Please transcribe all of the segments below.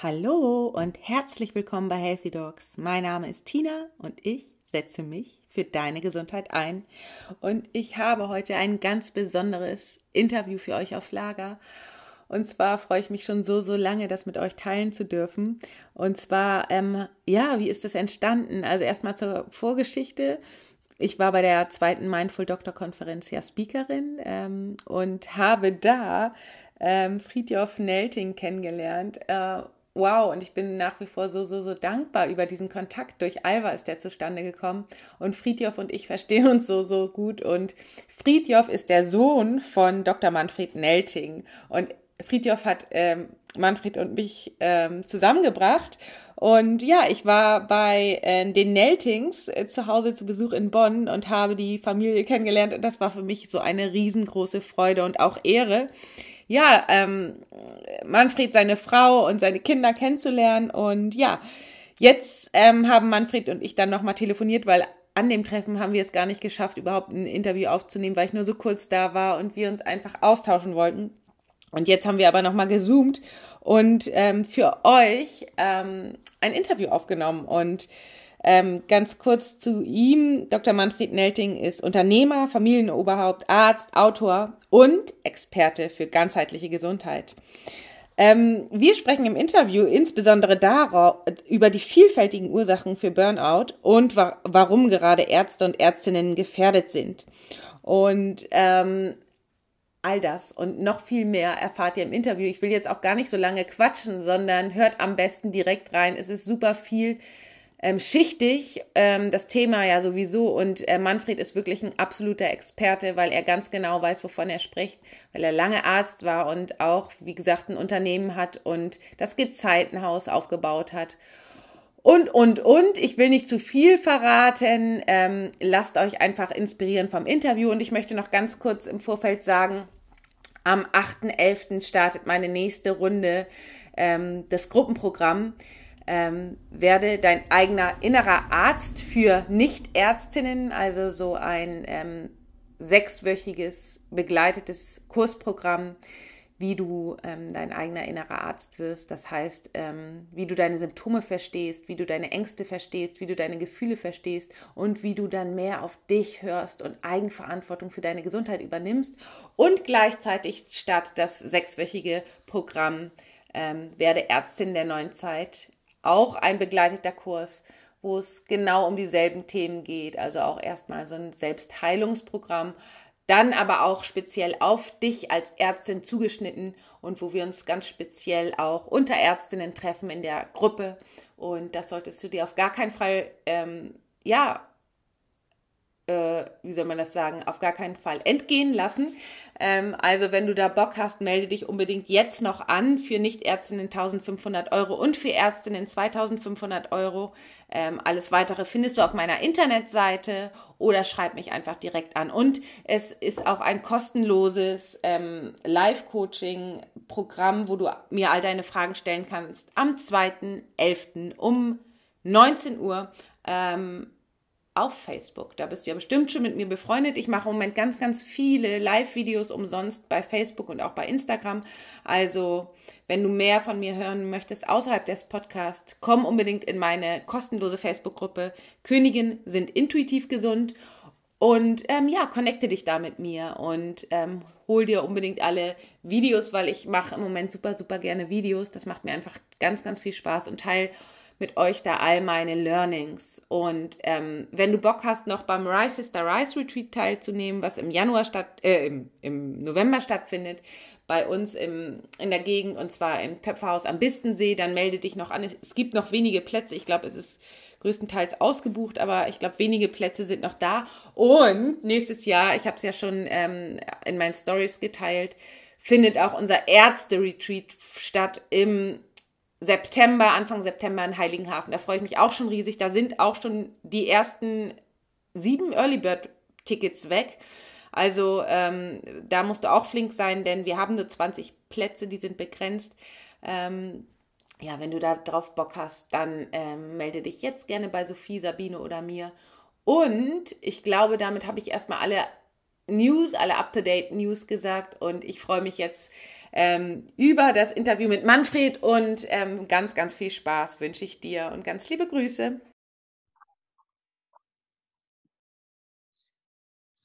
Hallo und herzlich willkommen bei Healthy Dogs. Mein Name ist Tina und ich setze mich für deine Gesundheit ein. Und ich habe heute ein ganz besonderes Interview für euch auf Lager. Und zwar freue ich mich schon so, so lange, das mit euch teilen zu dürfen. Und zwar, ähm, ja, wie ist das entstanden? Also erstmal zur Vorgeschichte. Ich war bei der zweiten Mindful Doctor Konferenz ja Speakerin ähm, und habe da ähm, Friedjof Nelting kennengelernt. Äh, wow, und ich bin nach wie vor so, so, so dankbar über diesen Kontakt. Durch Alva ist der zustande gekommen. Und Friedjof und ich verstehen uns so, so gut. Und Friedjof ist der Sohn von Dr. Manfred Nelting. Und Friedjof hat ähm, Manfred und mich ähm, zusammengebracht. Und ja, ich war bei äh, den Neltings äh, zu Hause zu Besuch in Bonn und habe die Familie kennengelernt. Und das war für mich so eine riesengroße Freude und auch Ehre ja, ähm, Manfred, seine Frau und seine Kinder kennenzulernen. Und ja, jetzt ähm, haben Manfred und ich dann nochmal telefoniert, weil an dem Treffen haben wir es gar nicht geschafft, überhaupt ein Interview aufzunehmen, weil ich nur so kurz da war und wir uns einfach austauschen wollten. Und jetzt haben wir aber nochmal gezoomt und ähm, für euch ähm, ein Interview aufgenommen. Und ähm, ganz kurz zu ihm. Dr. Manfred Nelting ist Unternehmer, Familienoberhaupt, Arzt, Autor und Experte für ganzheitliche Gesundheit. Ähm, wir sprechen im Interview insbesondere darauf, über die vielfältigen Ursachen für Burnout und wa warum gerade Ärzte und Ärztinnen gefährdet sind. Und ähm, all das und noch viel mehr erfahrt ihr im Interview. Ich will jetzt auch gar nicht so lange quatschen, sondern hört am besten direkt rein. Es ist super viel ähm, schichtig, ähm, das Thema ja sowieso. Und äh, Manfred ist wirklich ein absoluter Experte, weil er ganz genau weiß, wovon er spricht, weil er lange Arzt war und auch, wie gesagt, ein Unternehmen hat und das Gezeitenhaus aufgebaut hat. Und, und, und, ich will nicht zu viel verraten. Ähm, lasst euch einfach inspirieren vom Interview. Und ich möchte noch ganz kurz im Vorfeld sagen, am 8.11. startet meine nächste Runde ähm, das Gruppenprogramm ähm, werde dein eigener innerer Arzt für Nichtärztinnen, also so ein ähm, sechswöchiges begleitetes Kursprogramm, wie du ähm, dein eigener innerer Arzt wirst. Das heißt, ähm, wie du deine Symptome verstehst, wie du deine Ängste verstehst, wie du deine Gefühle verstehst und wie du dann mehr auf dich hörst und Eigenverantwortung für deine Gesundheit übernimmst. Und gleichzeitig startet das sechswöchige Programm ähm, Werde Ärztin der neuen Zeit auch ein begleiteter Kurs, wo es genau um dieselben Themen geht. Also auch erstmal so ein Selbstheilungsprogramm, dann aber auch speziell auf dich als Ärztin zugeschnitten und wo wir uns ganz speziell auch unter Ärztinnen treffen in der Gruppe. Und das solltest du dir auf gar keinen Fall, ähm, ja, äh, wie soll man das sagen, auf gar keinen Fall entgehen lassen. Ähm, also wenn du da Bock hast, melde dich unbedingt jetzt noch an für Nichtärztinnen 1500 Euro und für Ärztinnen 2500 Euro. Ähm, alles weitere findest du auf meiner Internetseite oder schreib mich einfach direkt an. Und es ist auch ein kostenloses ähm, Live-Coaching-Programm, wo du mir all deine Fragen stellen kannst am 2.11. um 19 Uhr. Ähm, auf Facebook. Da bist du ja bestimmt schon mit mir befreundet. Ich mache im Moment ganz, ganz viele Live-Videos umsonst bei Facebook und auch bei Instagram. Also, wenn du mehr von mir hören möchtest außerhalb des Podcasts, komm unbedingt in meine kostenlose Facebook-Gruppe Königin sind intuitiv gesund. Und ähm, ja, connecte dich da mit mir und ähm, hol dir unbedingt alle Videos, weil ich mache im Moment super, super gerne Videos. Das macht mir einfach ganz, ganz viel Spaß und teile mit euch da all meine Learnings. Und ähm, wenn du Bock hast, noch beim Rise Sister Rise Retreat teilzunehmen, was im Januar statt, äh, im, im November stattfindet, bei uns im, in der Gegend und zwar im Töpferhaus am Bistensee, dann melde dich noch an. Es gibt noch wenige Plätze. Ich glaube, es ist größtenteils ausgebucht, aber ich glaube, wenige Plätze sind noch da. Und nächstes Jahr, ich habe es ja schon ähm, in meinen Stories geteilt, findet auch unser Ärzte-Retreat statt im September, Anfang September in Heiligenhafen. Da freue ich mich auch schon riesig. Da sind auch schon die ersten sieben Early Bird Tickets weg. Also ähm, da musst du auch flink sein, denn wir haben nur 20 Plätze, die sind begrenzt. Ähm, ja, wenn du da drauf Bock hast, dann ähm, melde dich jetzt gerne bei Sophie, Sabine oder mir. Und ich glaube, damit habe ich erstmal alle News, alle Up-to-Date News gesagt und ich freue mich jetzt ähm, über das Interview mit Manfred und ähm, ganz, ganz viel Spaß wünsche ich dir und ganz liebe Grüße.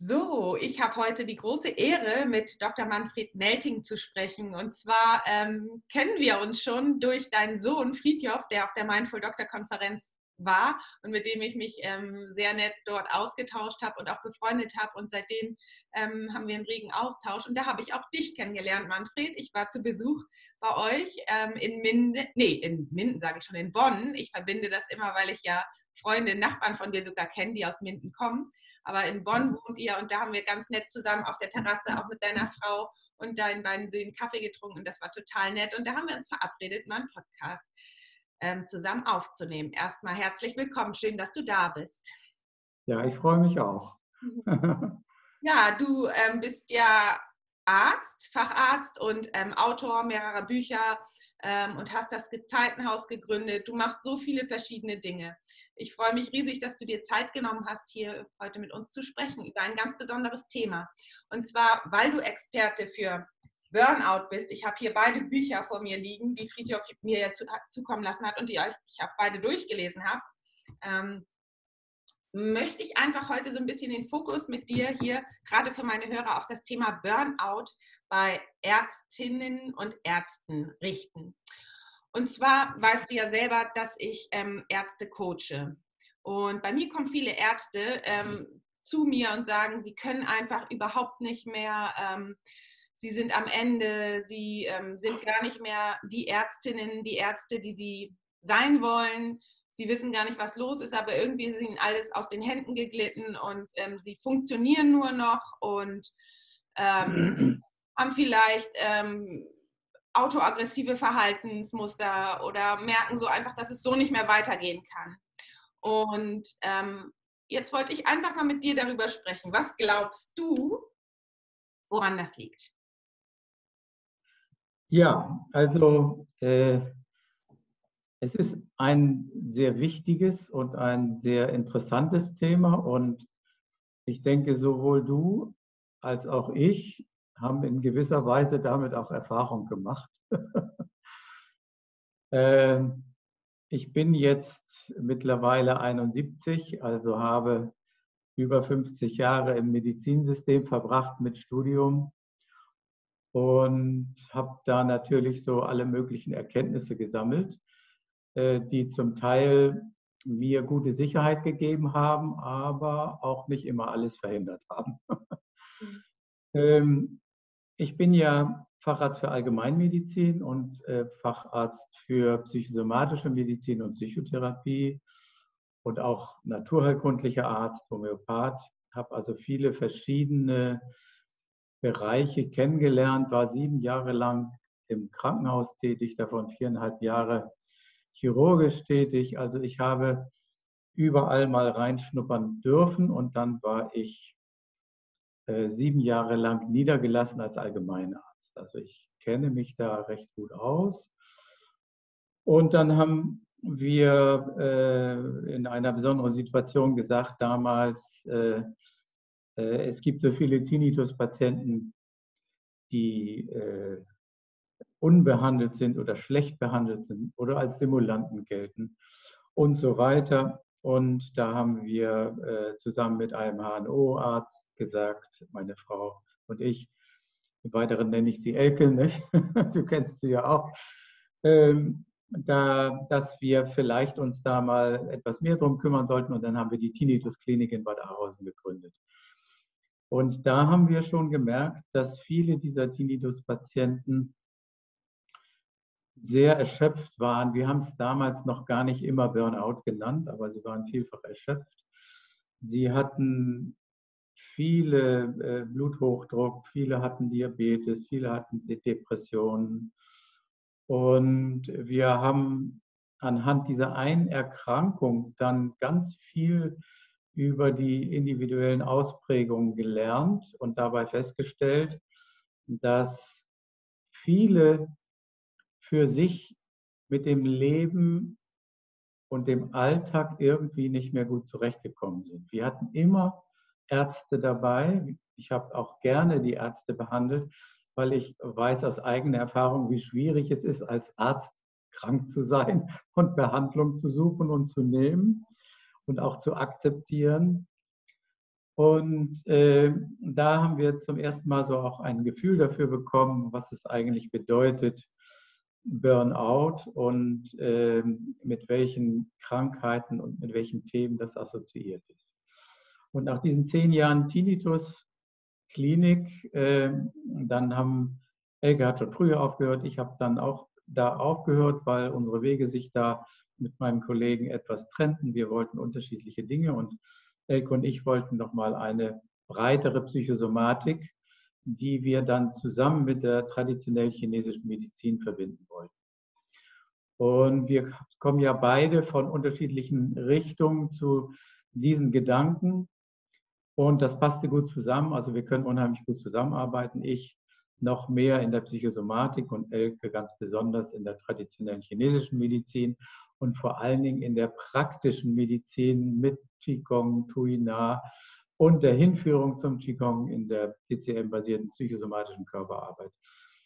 So, ich habe heute die große Ehre, mit Dr. Manfred Melting zu sprechen. Und zwar ähm, kennen wir uns schon durch deinen Sohn Friedjof, der auf der Mindful Doctor Konferenz war und mit dem ich mich ähm, sehr nett dort ausgetauscht habe und auch befreundet habe. Und seitdem ähm, haben wir einen regen Austausch. Und da habe ich auch dich kennengelernt, Manfred. Ich war zu Besuch bei euch ähm, in Minden, nee, in Minden sage ich schon, in Bonn. Ich verbinde das immer, weil ich ja Freunde, Nachbarn von dir sogar kenne, die aus Minden kommen. Aber in Bonn wohnt ihr und da haben wir ganz nett zusammen auf der Terrasse, auch mit deiner Frau und deinen beiden Söhnen Kaffee getrunken und das war total nett. Und da haben wir uns verabredet, mal einen Podcast ähm, zusammen aufzunehmen. Erstmal herzlich willkommen, schön, dass du da bist. Ja, ich freue mich auch. ja, du ähm, bist ja Arzt, Facharzt und ähm, Autor mehrerer Bücher ähm, und hast das Gezeitenhaus gegründet. Du machst so viele verschiedene Dinge. Ich freue mich riesig, dass du dir Zeit genommen hast, hier heute mit uns zu sprechen über ein ganz besonderes Thema. Und zwar, weil du Experte für Burnout bist. Ich habe hier beide Bücher vor mir liegen, die Friedhof mir ja zu, zukommen lassen hat und die ich habe beide durchgelesen habe. Ähm, möchte ich einfach heute so ein bisschen den Fokus mit dir hier, gerade für meine Hörer, auf das Thema Burnout bei Ärztinnen und Ärzten richten. Und zwar weißt du ja selber, dass ich ähm, Ärzte coache. Und bei mir kommen viele Ärzte ähm, zu mir und sagen, sie können einfach überhaupt nicht mehr, ähm, sie sind am Ende, sie ähm, sind gar nicht mehr die Ärztinnen, die Ärzte, die sie sein wollen. Sie wissen gar nicht, was los ist, aber irgendwie ist ihnen alles aus den Händen geglitten und ähm, sie funktionieren nur noch und ähm, haben vielleicht ähm, autoaggressive Verhaltensmuster oder merken so einfach, dass es so nicht mehr weitergehen kann. Und ähm, jetzt wollte ich einfach mal mit dir darüber sprechen. Was glaubst du, woran das liegt? Ja, also äh, es ist ein sehr wichtiges und ein sehr interessantes Thema und ich denke, sowohl du als auch ich haben in gewisser Weise damit auch Erfahrung gemacht. Ähm, ich bin jetzt mittlerweile 71, also habe über 50 Jahre im Medizinsystem verbracht mit Studium und habe da natürlich so alle möglichen Erkenntnisse gesammelt, äh, die zum Teil mir gute Sicherheit gegeben haben, aber auch nicht immer alles verhindert haben. Mhm. Ähm, ich bin ja Facharzt für Allgemeinmedizin und äh, Facharzt für psychosomatische Medizin und Psychotherapie und auch naturheilkundlicher Arzt, Homöopath. Habe also viele verschiedene Bereiche kennengelernt, war sieben Jahre lang im Krankenhaus tätig, davon viereinhalb Jahre chirurgisch tätig. Also ich habe überall mal reinschnuppern dürfen und dann war ich äh, sieben Jahre lang niedergelassen als Allgemeinarzt. Also ich kenne mich da recht gut aus. Und dann haben wir äh, in einer besonderen Situation gesagt damals, äh, äh, es gibt so viele Tinnitus-Patienten, die äh, unbehandelt sind oder schlecht behandelt sind oder als Simulanten gelten und so weiter. Und da haben wir äh, zusammen mit einem HNO-Arzt gesagt, meine Frau und ich. Im Weiteren nenne ich sie Elke, nicht? du kennst sie ja auch. Ähm, da, dass wir vielleicht uns da mal etwas mehr drum kümmern sollten. Und dann haben wir die Tinnitus-Klinik in Bad Arolsen gegründet. Und da haben wir schon gemerkt, dass viele dieser Tinnitus-Patienten sehr erschöpft waren. Wir haben es damals noch gar nicht immer Burnout genannt, aber sie waren vielfach erschöpft. Sie hatten viele äh, Bluthochdruck, viele hatten Diabetes, viele hatten Depressionen. Und wir haben anhand dieser einen Erkrankung dann ganz viel über die individuellen Ausprägungen gelernt und dabei festgestellt, dass viele für sich mit dem Leben und dem Alltag irgendwie nicht mehr gut zurechtgekommen sind. Wir hatten immer Ärzte dabei. Ich habe auch gerne die Ärzte behandelt, weil ich weiß aus eigener Erfahrung, wie schwierig es ist, als Arzt krank zu sein und Behandlung zu suchen und zu nehmen und auch zu akzeptieren. Und äh, da haben wir zum ersten Mal so auch ein Gefühl dafür bekommen, was es eigentlich bedeutet, Burnout und äh, mit welchen Krankheiten und mit welchen Themen das assoziiert ist. Und nach diesen zehn Jahren Tinnitus-Klinik, äh, dann haben Elke hat schon früher aufgehört, ich habe dann auch da aufgehört, weil unsere Wege sich da mit meinem Kollegen etwas trennten. Wir wollten unterschiedliche Dinge und Elke und ich wollten nochmal eine breitere Psychosomatik, die wir dann zusammen mit der traditionell chinesischen Medizin verbinden wollten. Und wir kommen ja beide von unterschiedlichen Richtungen zu diesen Gedanken. Und das passte gut zusammen. Also wir können unheimlich gut zusammenarbeiten. Ich noch mehr in der Psychosomatik und Elke ganz besonders in der traditionellen chinesischen Medizin und vor allen Dingen in der praktischen Medizin mit Qigong, Tuina und der Hinführung zum Qigong in der TCM-basierten psychosomatischen Körperarbeit.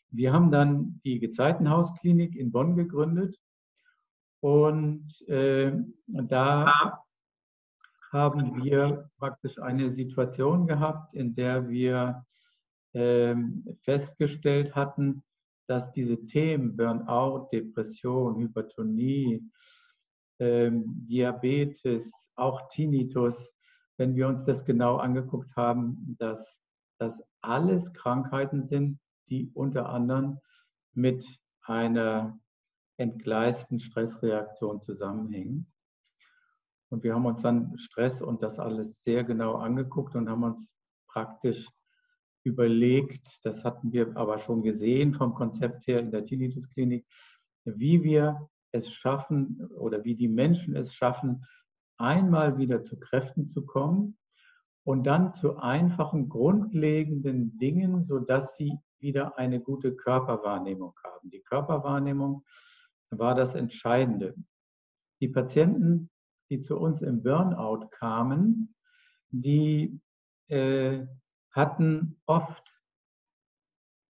Wir haben dann die Gezeitenhausklinik in Bonn gegründet und äh, da haben wir praktisch eine Situation gehabt, in der wir ähm, festgestellt hatten, dass diese Themen Burnout, Depression, Hypertonie, ähm, Diabetes, auch Tinnitus, wenn wir uns das genau angeguckt haben, dass das alles Krankheiten sind, die unter anderem mit einer entgleisten Stressreaktion zusammenhängen. Und wir haben uns dann Stress und das alles sehr genau angeguckt und haben uns praktisch überlegt, das hatten wir aber schon gesehen vom Konzept her in der Tinnitus-Klinik, wie wir es schaffen oder wie die Menschen es schaffen, einmal wieder zu Kräften zu kommen und dann zu einfachen, grundlegenden Dingen, sodass sie wieder eine gute Körperwahrnehmung haben. Die Körperwahrnehmung war das Entscheidende. Die Patienten, die zu uns im Burnout kamen, die äh, hatten oft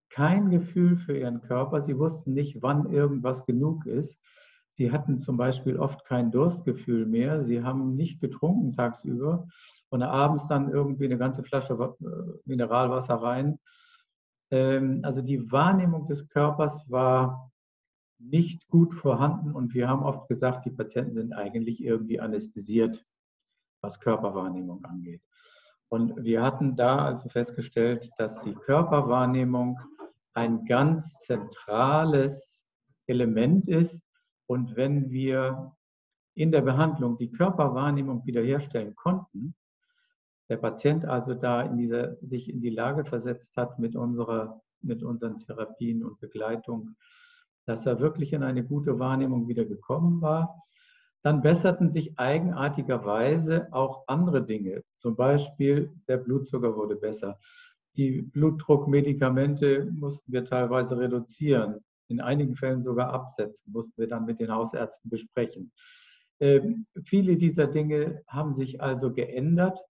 kein Gefühl für ihren Körper. Sie wussten nicht, wann irgendwas genug ist. Sie hatten zum Beispiel oft kein Durstgefühl mehr. Sie haben nicht getrunken tagsüber und abends dann irgendwie eine ganze Flasche äh, Mineralwasser rein. Ähm, also die Wahrnehmung des Körpers war nicht gut vorhanden und wir haben oft gesagt, die Patienten sind eigentlich irgendwie anästhesiert, was Körperwahrnehmung angeht. Und wir hatten da also festgestellt, dass die Körperwahrnehmung ein ganz zentrales Element ist. Und wenn wir in der Behandlung die Körperwahrnehmung wiederherstellen konnten, der Patient also da in dieser, sich in die Lage versetzt hat mit, unserer, mit unseren Therapien und Begleitung, dass er wirklich in eine gute Wahrnehmung wieder gekommen war, dann besserten sich eigenartigerweise auch andere Dinge. Zum Beispiel der Blutzucker wurde besser. Die Blutdruckmedikamente mussten wir teilweise reduzieren, in einigen Fällen sogar absetzen, mussten wir dann mit den Hausärzten besprechen. Ähm, viele dieser Dinge haben sich also geändert,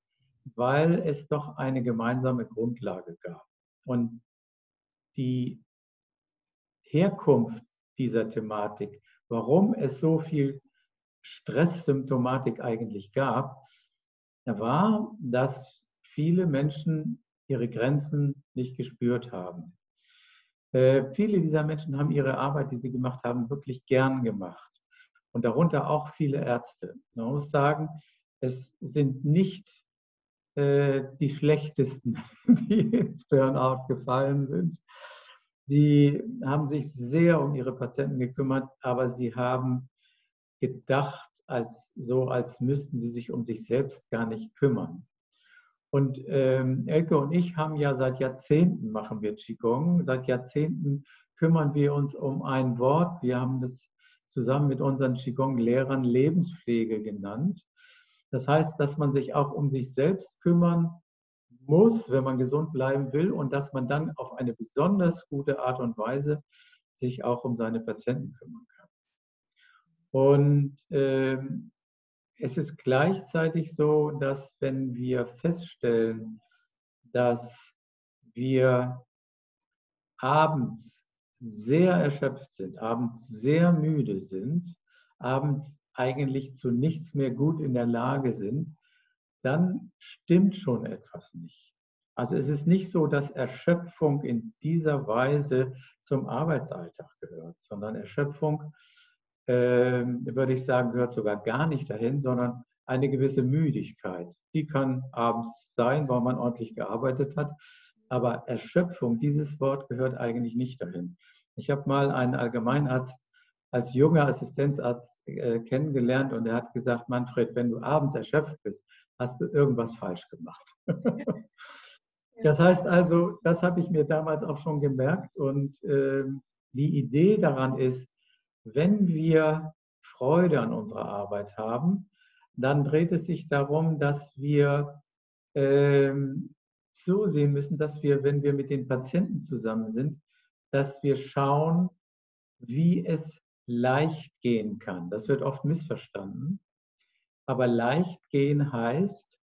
weil es doch eine gemeinsame Grundlage gab. Und die Herkunft dieser Thematik, warum es so viel Stresssymptomatik eigentlich gab, war, dass viele Menschen ihre Grenzen nicht gespürt haben. Äh, viele dieser Menschen haben ihre Arbeit, die sie gemacht haben, wirklich gern gemacht. Und darunter auch viele Ärzte. Man muss sagen, es sind nicht äh, die schlechtesten, die ins Burnout gefallen sind. Die haben sich sehr um ihre Patienten gekümmert, aber sie haben gedacht, als so, als müssten sie sich um sich selbst gar nicht kümmern. Und ähm, Elke und ich haben ja seit Jahrzehnten machen wir Qigong. Seit Jahrzehnten kümmern wir uns um ein Wort. Wir haben das zusammen mit unseren Qigong-Lehrern Lebenspflege genannt. Das heißt, dass man sich auch um sich selbst kümmern muss, wenn man gesund bleiben will und dass man dann auf eine besonders gute Art und Weise sich auch um seine Patienten kümmern kann. Und ähm, es ist gleichzeitig so, dass wenn wir feststellen, dass wir abends sehr erschöpft sind, abends sehr müde sind, abends eigentlich zu nichts mehr gut in der Lage sind, dann stimmt schon etwas nicht. Also es ist nicht so, dass Erschöpfung in dieser Weise zum Arbeitsalltag gehört, sondern Erschöpfung, äh, würde ich sagen, gehört sogar gar nicht dahin, sondern eine gewisse Müdigkeit. Die kann abends sein, weil man ordentlich gearbeitet hat. Aber Erschöpfung, dieses Wort gehört eigentlich nicht dahin. Ich habe mal einen Allgemeinarzt als junger Assistenzarzt äh, kennengelernt und er hat gesagt, Manfred, wenn du abends erschöpft bist, hast du irgendwas falsch gemacht. das heißt also, das habe ich mir damals auch schon gemerkt und äh, die Idee daran ist, wenn wir Freude an unserer Arbeit haben, dann dreht es sich darum, dass wir ähm, zusehen müssen, dass wir, wenn wir mit den Patienten zusammen sind, dass wir schauen, wie es leicht gehen kann. Das wird oft missverstanden. Aber leicht gehen heißt,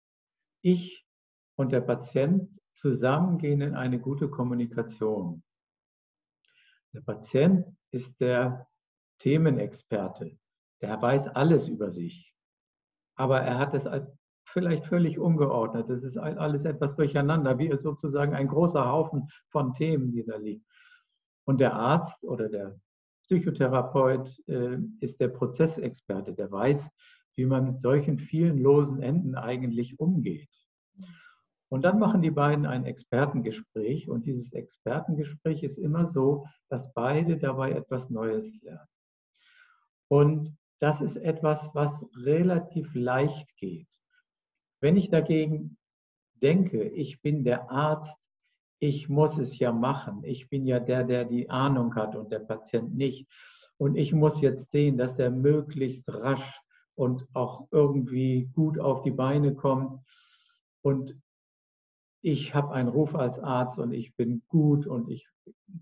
ich und der Patient zusammengehen in eine gute Kommunikation. Der Patient ist der Themenexperte. Der weiß alles über sich. Aber er hat es als vielleicht völlig ungeordnet. Das ist alles etwas durcheinander, wie sozusagen ein großer Haufen von Themen, die da liegen. Und der Arzt oder der Psychotherapeut äh, ist der Prozessexperte, der weiß, wie man mit solchen vielen losen Enden eigentlich umgeht. Und dann machen die beiden ein Expertengespräch und dieses Expertengespräch ist immer so, dass beide dabei etwas Neues lernen. Und das ist etwas, was relativ leicht geht. Wenn ich dagegen denke, ich bin der Arzt, ich muss es ja machen, ich bin ja der, der die Ahnung hat und der Patient nicht. Und ich muss jetzt sehen, dass der möglichst rasch und auch irgendwie gut auf die Beine kommt. Und ich habe einen Ruf als Arzt und ich bin gut und ich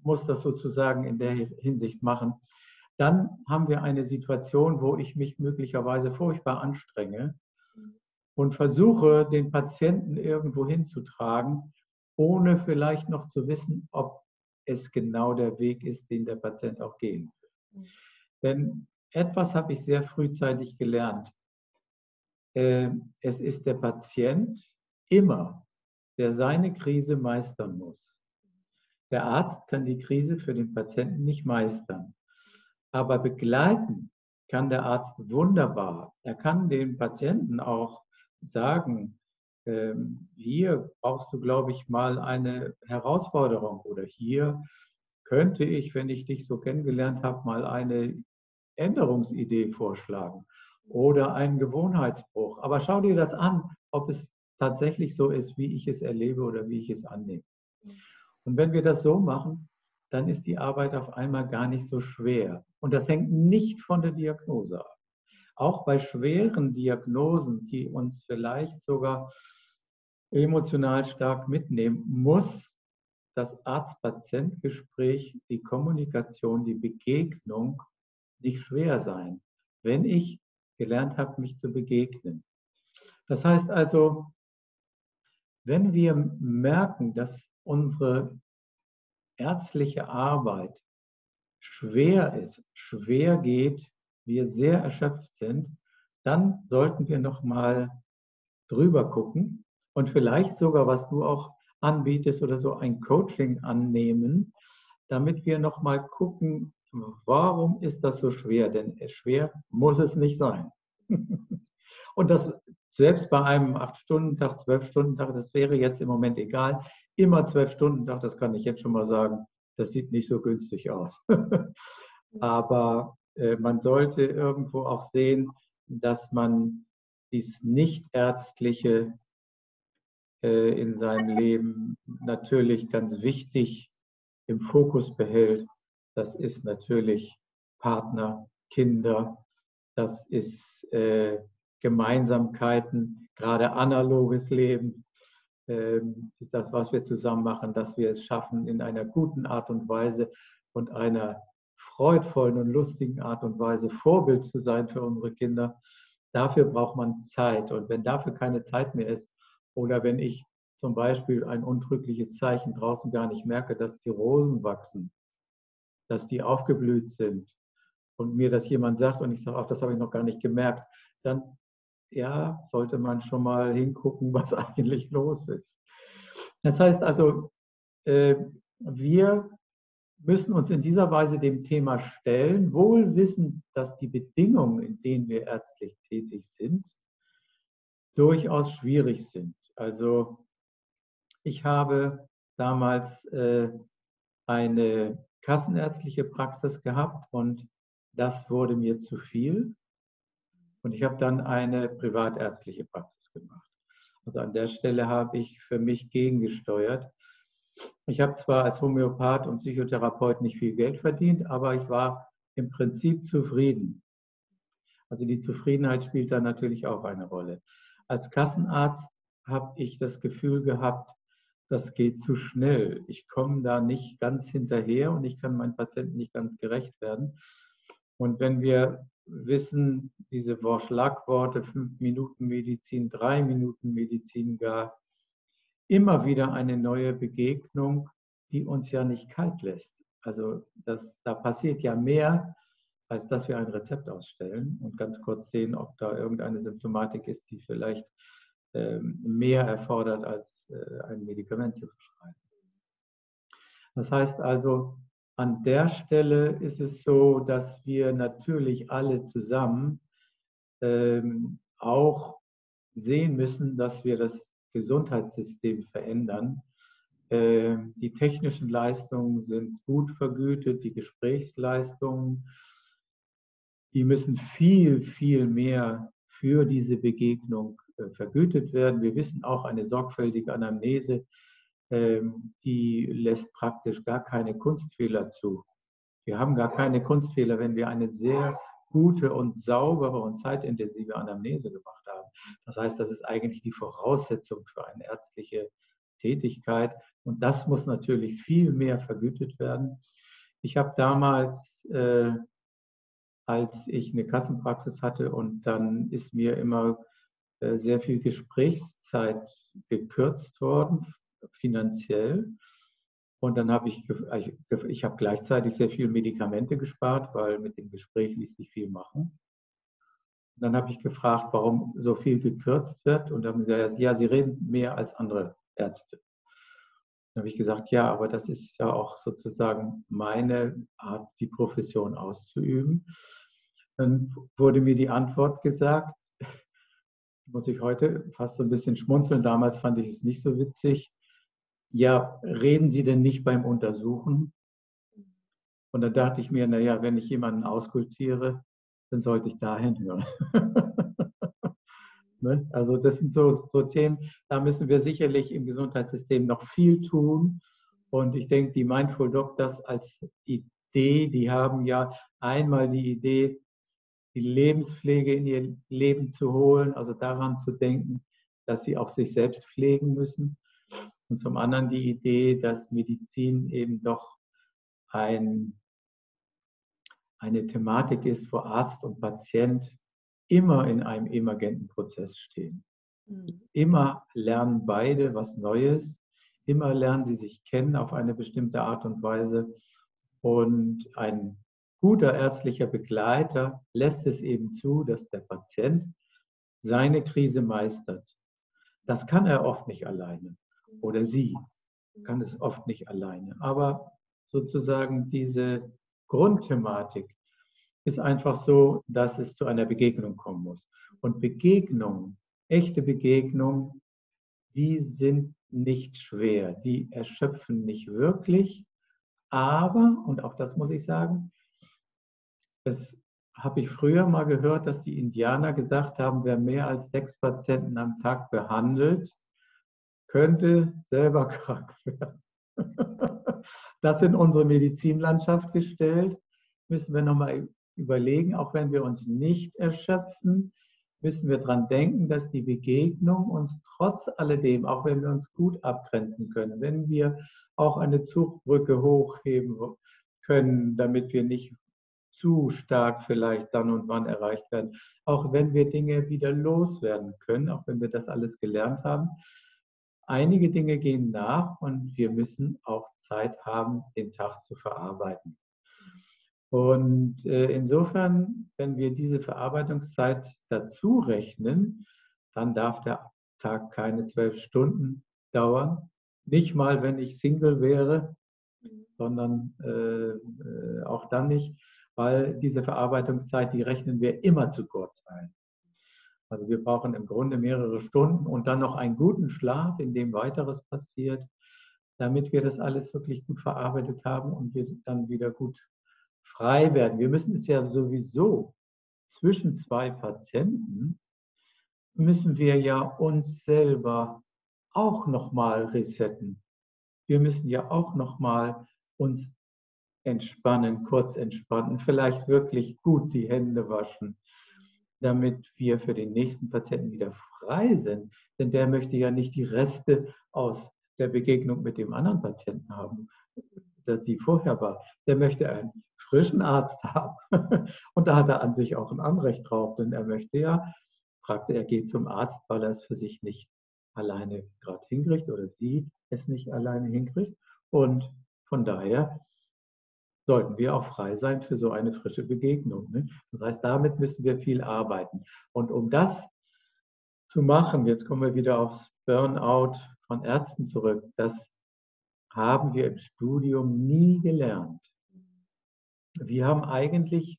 muss das sozusagen in der Hinsicht machen. Dann haben wir eine Situation, wo ich mich möglicherweise furchtbar anstrenge und versuche, den Patienten irgendwo hinzutragen, ohne vielleicht noch zu wissen, ob es genau der Weg ist, den der Patient auch gehen will. Denn etwas habe ich sehr frühzeitig gelernt. Ähm, es ist der Patient immer, der seine Krise meistern muss. Der Arzt kann die Krise für den Patienten nicht meistern. Aber begleiten kann der Arzt wunderbar. Er kann den Patienten auch sagen, ähm, hier brauchst du, glaube ich, mal eine Herausforderung oder hier könnte ich, wenn ich dich so kennengelernt habe, mal eine Änderungsidee vorschlagen oder einen Gewohnheitsbruch. Aber schau dir das an, ob es tatsächlich so ist, wie ich es erlebe oder wie ich es annehme. Und wenn wir das so machen, dann ist die Arbeit auf einmal gar nicht so schwer. Und das hängt nicht von der Diagnose ab auch bei schweren Diagnosen, die uns vielleicht sogar emotional stark mitnehmen, muss das Arzt-Patient-Gespräch, die Kommunikation, die Begegnung nicht schwer sein, wenn ich gelernt habe, mich zu begegnen. Das heißt also, wenn wir merken, dass unsere ärztliche Arbeit schwer ist, schwer geht, wir sehr erschöpft sind, dann sollten wir noch mal drüber gucken und vielleicht sogar, was du auch anbietest oder so, ein Coaching annehmen, damit wir noch mal gucken, warum ist das so schwer? Denn schwer muss es nicht sein. und das selbst bei einem 8-Stunden-Tag, 12-Stunden-Tag, das wäre jetzt im Moment egal. Immer 12-Stunden-Tag, das kann ich jetzt schon mal sagen, das sieht nicht so günstig aus. Aber äh, man sollte irgendwo auch sehen, dass man dies Nichtärztliche äh, in seinem Leben natürlich ganz wichtig im Fokus behält. Das ist natürlich Partner, Kinder, das ist äh, Gemeinsamkeiten, gerade analoges Leben, ist das, was wir zusammen machen, dass wir es schaffen, in einer guten Art und Weise und einer freudvollen und lustigen Art und Weise Vorbild zu sein für unsere Kinder, dafür braucht man Zeit. Und wenn dafür keine Zeit mehr ist oder wenn ich zum Beispiel ein untrügliches Zeichen draußen gar nicht merke, dass die Rosen wachsen, dass die aufgeblüht sind und mir das jemand sagt und ich sage, ach, das habe ich noch gar nicht gemerkt, dann ja, sollte man schon mal hingucken, was eigentlich los ist. Das heißt also, äh, wir müssen uns in dieser Weise dem Thema stellen, wohl wissend, dass die Bedingungen, in denen wir ärztlich tätig sind, durchaus schwierig sind. Also ich habe damals äh, eine kassenärztliche Praxis gehabt und das wurde mir zu viel. Und ich habe dann eine privatärztliche Praxis gemacht. Also an der Stelle habe ich für mich gegengesteuert. Ich habe zwar als Homöopath und Psychotherapeut nicht viel Geld verdient, aber ich war im Prinzip zufrieden. Also die Zufriedenheit spielt da natürlich auch eine Rolle. Als Kassenarzt habe ich das Gefühl gehabt, das geht zu schnell. Ich komme da nicht ganz hinterher und ich kann meinen Patienten nicht ganz gerecht werden. Und wenn wir wissen, diese Schlagworte, fünf Minuten Medizin, drei Minuten Medizin gar, immer wieder eine neue Begegnung, die uns ja nicht kalt lässt. Also das, da passiert ja mehr, als dass wir ein Rezept ausstellen und ganz kurz sehen, ob da irgendeine Symptomatik ist, die vielleicht ähm, mehr erfordert, als äh, ein Medikament zu verschreiben. Das heißt also, an der Stelle ist es so, dass wir natürlich alle zusammen ähm, auch sehen müssen, dass wir das Gesundheitssystem verändern. Ähm, die technischen Leistungen sind gut vergütet, die Gesprächsleistungen, die müssen viel, viel mehr für diese Begegnung äh, vergütet werden. Wir wissen auch, eine sorgfältige Anamnese die lässt praktisch gar keine Kunstfehler zu. Wir haben gar keine Kunstfehler, wenn wir eine sehr gute und saubere und zeitintensive Anamnese gemacht haben. Das heißt, das ist eigentlich die Voraussetzung für eine ärztliche Tätigkeit. Und das muss natürlich viel mehr vergütet werden. Ich habe damals, äh, als ich eine Kassenpraxis hatte und dann ist mir immer äh, sehr viel Gesprächszeit gekürzt worden finanziell. Und dann habe ich, ich habe gleichzeitig sehr viel Medikamente gespart, weil mit dem Gespräch ließ sich viel machen. Und dann habe ich gefragt, warum so viel gekürzt wird. Und dann haben sie gesagt, ja, Sie reden mehr als andere Ärzte. Dann habe ich gesagt, ja, aber das ist ja auch sozusagen meine Art, die Profession auszuüben. Dann wurde mir die Antwort gesagt, muss ich heute fast so ein bisschen schmunzeln. Damals fand ich es nicht so witzig ja, reden Sie denn nicht beim Untersuchen? Und da dachte ich mir, naja, wenn ich jemanden auskultiere, dann sollte ich dahin hören. ne? Also das sind so, so Themen, da müssen wir sicherlich im Gesundheitssystem noch viel tun. Und ich denke, die Mindful Doctors als Idee, die haben ja einmal die Idee, die Lebenspflege in ihr Leben zu holen, also daran zu denken, dass sie auch sich selbst pflegen müssen und zum anderen die Idee, dass Medizin eben doch ein, eine Thematik ist, wo Arzt und Patient immer in einem emergenten Prozess stehen. Mhm. Immer lernen beide was Neues, immer lernen sie sich kennen auf eine bestimmte Art und Weise. Und ein guter ärztlicher Begleiter lässt es eben zu, dass der Patient seine Krise meistert. Das kann er oft nicht alleine oder sie kann es oft nicht alleine. Aber sozusagen diese Grundthematik ist einfach so, dass es zu einer Begegnung kommen muss. Und Begegnungen, echte Begegnungen, die sind nicht schwer, die erschöpfen nicht wirklich, aber, und auch das muss ich sagen, das habe ich früher mal gehört, dass die Indianer gesagt haben, wer mehr als sechs Patienten am Tag behandelt, könnte selber krank werden. Das in unsere Medizinlandschaft gestellt, müssen wir nochmal überlegen, auch wenn wir uns nicht erschöpfen, müssen wir daran denken, dass die Begegnung uns trotz alledem, auch wenn wir uns gut abgrenzen können, wenn wir auch eine Zugbrücke hochheben können, damit wir nicht zu stark vielleicht dann und wann erreicht werden, auch wenn wir Dinge wieder loswerden können, auch wenn wir das alles gelernt haben, einige Dinge gehen nach und wir müssen auch Zeit haben, den Tag zu verarbeiten. Und äh, insofern, wenn wir diese Verarbeitungszeit dazu rechnen, dann darf der Tag keine zwölf Stunden dauern. Nicht mal, wenn ich Single wäre, sondern äh, äh, auch dann nicht, weil diese Verarbeitungszeit, die rechnen wir immer zu kurz ein. Also wir brauchen im Grunde mehrere Stunden und dann noch einen guten Schlaf, in dem weiteres passiert, damit wir das alles wirklich gut verarbeitet haben und wir dann wieder gut frei werden. Wir müssen es ja sowieso zwischen zwei Patienten, müssen wir ja uns selber auch nochmal resetten. Wir müssen ja auch nochmal uns entspannen, kurz entspannen, vielleicht wirklich gut die Hände waschen, damit wir für den nächsten Patienten wieder frei sind. Denn der möchte ja nicht die Reste aus der Begegnung mit dem anderen Patienten haben, die vorher war. Der möchte einen frischen Arzt haben. Und da hat er an sich auch ein Anrecht drauf, denn er möchte ja, fragte, er geht zum Arzt, weil er es für sich nicht alleine gerade hinkriegt oder sie es nicht alleine hinkriegt. Und von daher sollten wir auch frei sein für so eine frische Begegnung. Ne? Das heißt, damit müssen wir viel arbeiten. Und um das zu machen, jetzt kommen wir wieder aufs Burnout von Ärzten zurück, das haben wir im Studium nie gelernt. Wir haben eigentlich,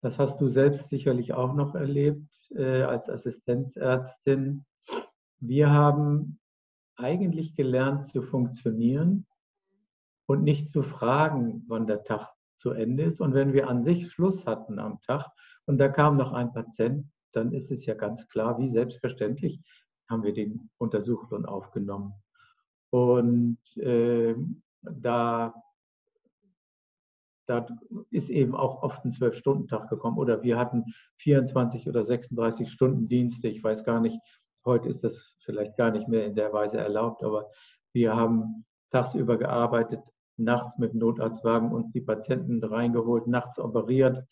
das hast du selbst sicherlich auch noch erlebt äh, als Assistenzärztin, wir haben eigentlich gelernt zu funktionieren und nicht zu fragen, wann der Tag zu Ende ist. Und wenn wir an sich Schluss hatten am Tag und da kam noch ein Patient, dann ist es ja ganz klar, wie selbstverständlich haben wir den untersucht und aufgenommen. Und äh, da, da ist eben auch oft ein Zwölf-Stunden-Tag gekommen. Oder wir hatten 24 oder 36 Stunden Dienste. Ich weiß gar nicht, heute ist das vielleicht gar nicht mehr in der Weise erlaubt, aber wir haben tagsüber gearbeitet, nachts mit Notarztwagen uns die Patienten reingeholt, nachts operiert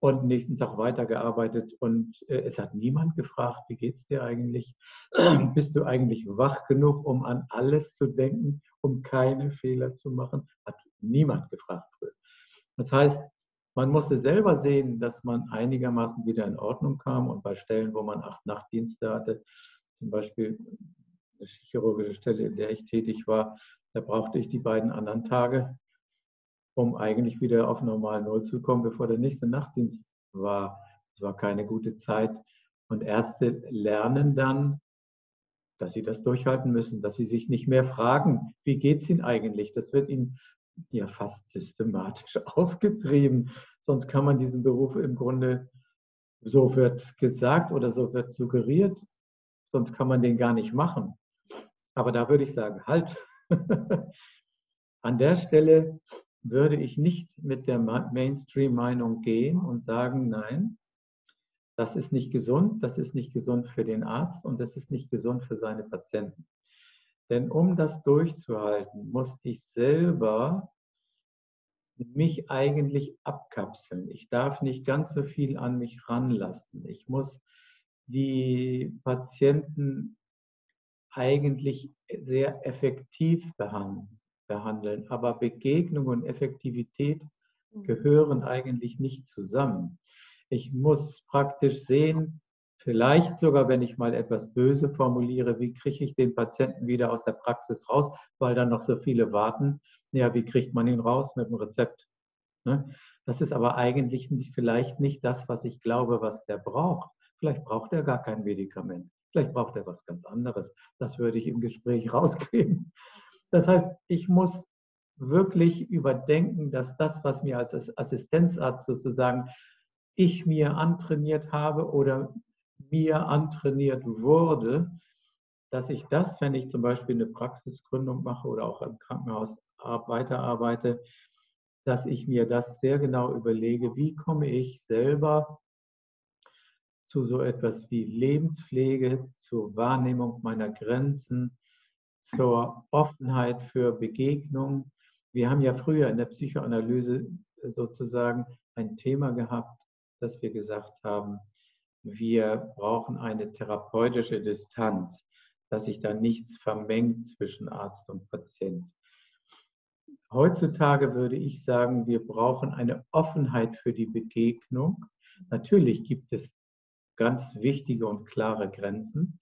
und nächsten Tag weitergearbeitet. Und äh, es hat niemand gefragt, wie geht es dir eigentlich? Bist du eigentlich wach genug, um an alles zu denken, um keine Fehler zu machen? Hat niemand gefragt. Das heißt, man musste selber sehen, dass man einigermaßen wieder in Ordnung kam und bei Stellen, wo man acht Nachtdienste hatte, zum Beispiel chirurgische Stelle, in der ich tätig war, da brauchte ich die beiden anderen Tage, um eigentlich wieder auf normal Null zu kommen, bevor der nächste Nachtdienst war. Es war keine gute Zeit. Und Ärzte lernen dann, dass sie das durchhalten müssen, dass sie sich nicht mehr fragen, wie geht es ihnen eigentlich? Das wird ihnen ja fast systematisch ausgetrieben. Sonst kann man diesen Beruf im Grunde, so wird gesagt oder so wird suggeriert, sonst kann man den gar nicht machen. Aber da würde ich sagen, halt, An der Stelle würde ich nicht mit der Mainstream-Meinung gehen und sagen, nein, das ist nicht gesund, das ist nicht gesund für den Arzt und das ist nicht gesund für seine Patienten. Denn um das durchzuhalten, muss ich selber mich eigentlich abkapseln. Ich darf nicht ganz so viel an mich ranlassen. Ich muss die Patienten eigentlich sehr effektiv behandeln. Aber Begegnung und Effektivität mhm. gehören eigentlich nicht zusammen. Ich muss praktisch sehen, vielleicht sogar, wenn ich mal etwas böse formuliere, wie kriege ich den Patienten wieder aus der Praxis raus, weil dann noch so viele warten. Ja, wie kriegt man ihn raus mit dem Rezept? Ne? Das ist aber eigentlich vielleicht nicht das, was ich glaube, was der braucht. Vielleicht braucht er gar kein Medikament. Vielleicht braucht er was ganz anderes. Das würde ich im Gespräch rauskriegen. Das heißt, ich muss wirklich überdenken, dass das, was mir als Assistenzarzt sozusagen ich mir antrainiert habe oder mir antrainiert wurde, dass ich das, wenn ich zum Beispiel eine Praxisgründung mache oder auch im Krankenhaus weiterarbeite, dass ich mir das sehr genau überlege, wie komme ich selber zu so etwas wie Lebenspflege, zur Wahrnehmung meiner Grenzen, zur Offenheit für Begegnung. Wir haben ja früher in der Psychoanalyse sozusagen ein Thema gehabt, dass wir gesagt haben, wir brauchen eine therapeutische Distanz. dass sich da nichts vermengt zwischen Arzt und Patient. Heutzutage würde ich sagen, wir brauchen eine Offenheit für die Begegnung. Natürlich gibt es ganz wichtige und klare Grenzen,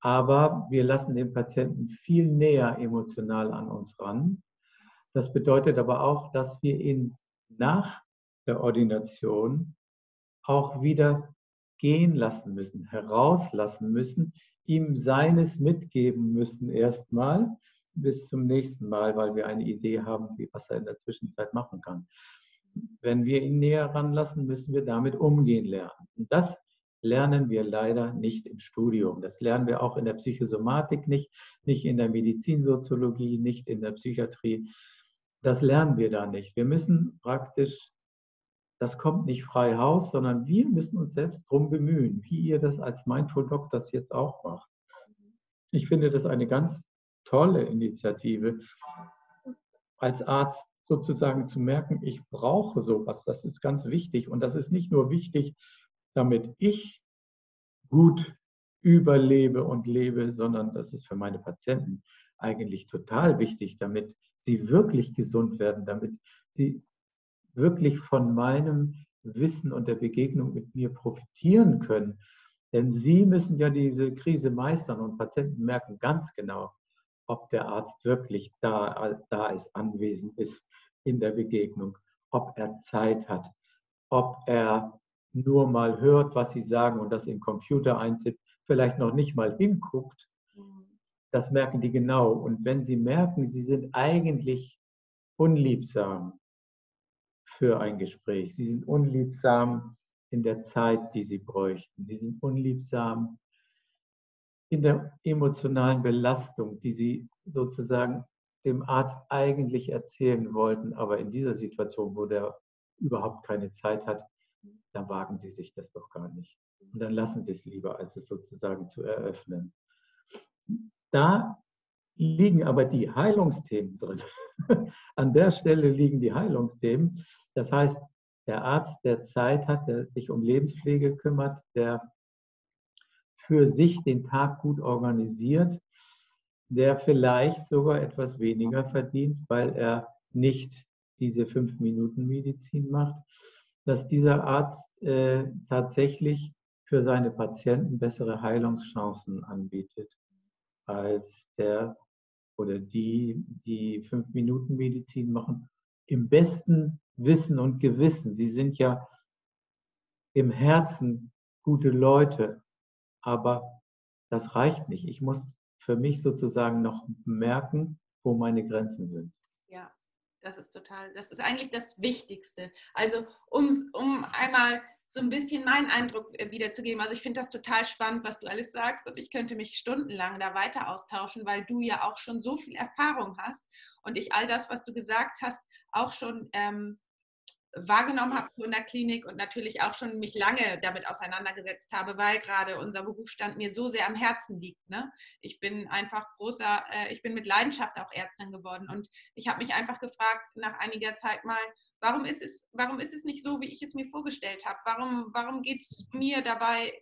aber wir lassen den Patienten viel näher emotional an uns ran. Das bedeutet aber auch, dass wir ihn nach der Ordination auch wieder gehen lassen müssen, herauslassen müssen, ihm seines mitgeben müssen erstmal bis zum nächsten Mal, weil wir eine Idee haben, was er in der Zwischenzeit machen kann. Wenn wir ihn näher ranlassen, müssen wir damit umgehen lernen. Und das lernen wir leider nicht im Studium. Das lernen wir auch in der Psychosomatik nicht, nicht in der Medizinsoziologie, nicht in der Psychiatrie. Das lernen wir da nicht. Wir müssen praktisch, das kommt nicht frei Haus, sondern wir müssen uns selbst darum bemühen, wie ihr das als Mindful Doc das jetzt auch macht. Ich finde das eine ganz tolle Initiative, als Arzt sozusagen zu merken, ich brauche sowas. Das ist ganz wichtig. Und das ist nicht nur wichtig, damit ich gut überlebe und lebe, sondern das ist für meine Patienten eigentlich total wichtig, damit sie wirklich gesund werden, damit sie wirklich von meinem Wissen und der Begegnung mit mir profitieren können. Denn sie müssen ja diese Krise meistern und Patienten merken ganz genau, ob der Arzt wirklich da, da ist, anwesend ist in der Begegnung, ob er Zeit hat, ob er nur mal hört, was sie sagen und das im Computer eintippt, vielleicht noch nicht mal hinguckt, mhm. das merken die genau. Und wenn sie merken, sie sind eigentlich unliebsam für ein Gespräch, sie sind unliebsam in der Zeit, die sie bräuchten, sie sind unliebsam in der emotionalen Belastung, die sie sozusagen dem Arzt eigentlich erzählen wollten, aber in dieser Situation, wo der überhaupt keine Zeit hat, dann wagen Sie sich das doch gar nicht. Und dann lassen Sie es lieber, als es sozusagen zu eröffnen. Da liegen aber die Heilungsthemen drin. An der Stelle liegen die Heilungsthemen. Das heißt, der Arzt, der Zeit hat, der sich um Lebenspflege kümmert, der für sich den Tag gut organisiert, der vielleicht sogar etwas weniger verdient, weil er nicht diese fünf Minuten Medizin macht dass dieser Arzt äh, tatsächlich für seine Patienten bessere Heilungschancen anbietet als der oder die, die Fünf-Minuten-Medizin machen. Im besten Wissen und Gewissen. Sie sind ja im Herzen gute Leute, aber das reicht nicht. Ich muss für mich sozusagen noch merken, wo meine Grenzen sind. Das ist total, das ist eigentlich das Wichtigste. Also um, um einmal so ein bisschen meinen Eindruck äh, wiederzugeben. Also ich finde das total spannend, was du alles sagst und ich könnte mich stundenlang da weiter austauschen, weil du ja auch schon so viel Erfahrung hast und ich all das, was du gesagt hast, auch schon ähm, wahrgenommen habe in der Klinik und natürlich auch schon mich lange damit auseinandergesetzt habe, weil gerade unser Berufsstand mir so sehr am Herzen liegt. Ne? Ich bin einfach großer, äh, ich bin mit Leidenschaft auch Ärztin geworden und ich habe mich einfach gefragt nach einiger Zeit mal, warum ist es, warum ist es nicht so, wie ich es mir vorgestellt habe? Warum, warum geht es mir dabei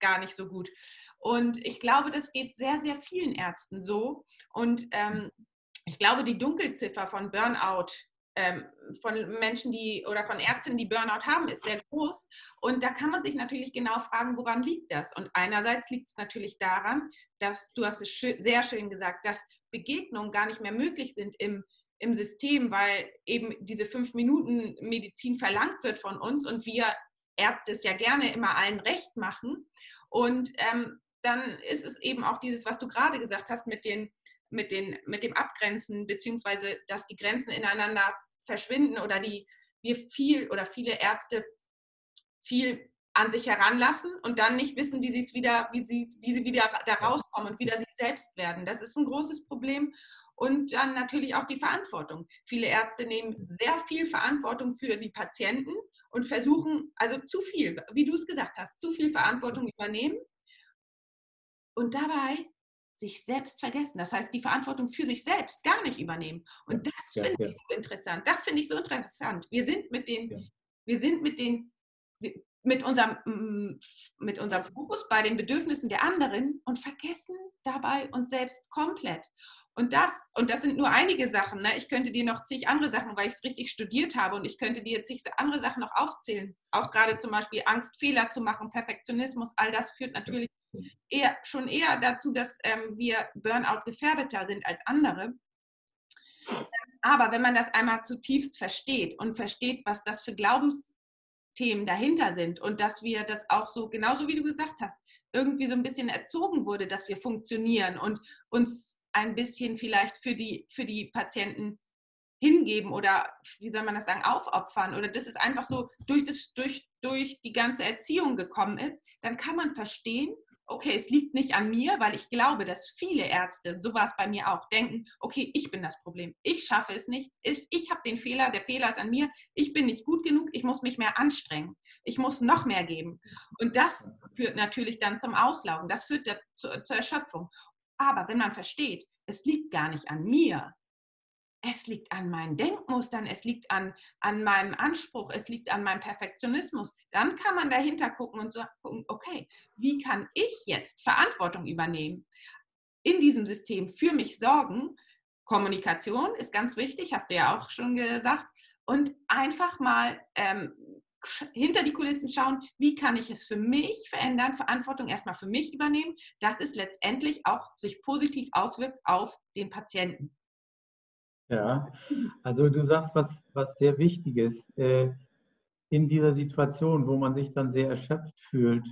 gar nicht so gut? Und ich glaube, das geht sehr, sehr vielen Ärzten so. Und ähm, ich glaube, die Dunkelziffer von Burnout ähm, von Menschen, die oder von Ärztinnen, die Burnout haben, ist sehr groß. Und da kann man sich natürlich genau fragen, woran liegt das? Und einerseits liegt es natürlich daran, dass, du hast es schön, sehr schön gesagt, dass Begegnungen gar nicht mehr möglich sind im, im System, weil eben diese fünf Minuten Medizin verlangt wird von uns und wir Ärzte es ja gerne immer allen recht machen. Und ähm, dann ist es eben auch dieses, was du gerade gesagt hast, mit den mit, den, mit dem Abgrenzen, beziehungsweise dass die Grenzen ineinander verschwinden oder die wir viel oder viele Ärzte viel an sich heranlassen und dann nicht wissen, wie sie es wieder, wie sie, wie sie wieder da rauskommen und wieder sich selbst werden. Das ist ein großes Problem. Und dann natürlich auch die Verantwortung. Viele Ärzte nehmen sehr viel Verantwortung für die Patienten und versuchen, also zu viel, wie du es gesagt hast, zu viel Verantwortung übernehmen. Und dabei sich selbst vergessen. Das heißt, die Verantwortung für sich selbst gar nicht übernehmen. Und das ja, finde ja. ich so interessant. Das finde ich so interessant. Wir sind mit den, ja. wir sind mit den, mit unserem, mm, mit unserem Fokus bei den Bedürfnissen der anderen und vergessen dabei uns selbst komplett. Und das, und das sind nur einige Sachen. Ne? Ich könnte dir noch zig andere Sachen, weil ich es richtig studiert habe und ich könnte dir zig andere Sachen noch aufzählen. Auch gerade zum Beispiel Angst, Fehler zu machen, Perfektionismus, all das führt natürlich eher, schon eher dazu, dass ähm, wir Burnout gefährdeter sind als andere. Aber wenn man das einmal zutiefst versteht und versteht, was das für Glaubensthemen dahinter sind und dass wir das auch so, genauso wie du gesagt hast, irgendwie so ein bisschen erzogen wurde, dass wir funktionieren und uns ein bisschen vielleicht für die, für die Patienten hingeben oder, wie soll man das sagen, aufopfern oder das ist einfach so durch, das, durch, durch die ganze Erziehung gekommen ist, dann kann man verstehen, okay, es liegt nicht an mir, weil ich glaube, dass viele Ärzte, so war es bei mir auch, denken, okay, ich bin das Problem, ich schaffe es nicht, ich, ich habe den Fehler, der Fehler ist an mir, ich bin nicht gut genug, ich muss mich mehr anstrengen, ich muss noch mehr geben. Und das führt natürlich dann zum Auslaugen, das führt zur, zur Erschöpfung. Aber wenn man versteht, es liegt gar nicht an mir, es liegt an meinen Denkmustern, es liegt an, an meinem Anspruch, es liegt an meinem Perfektionismus, dann kann man dahinter gucken und sagen, okay, wie kann ich jetzt Verantwortung übernehmen? In diesem System für mich sorgen. Kommunikation ist ganz wichtig, hast du ja auch schon gesagt. Und einfach mal ähm, hinter die Kulissen schauen, wie kann ich es für mich verändern, Verantwortung erstmal für mich übernehmen, dass es letztendlich auch sich positiv auswirkt auf den Patienten. Ja, also du sagst was, was sehr Wichtiges. Äh, in dieser Situation, wo man sich dann sehr erschöpft fühlt,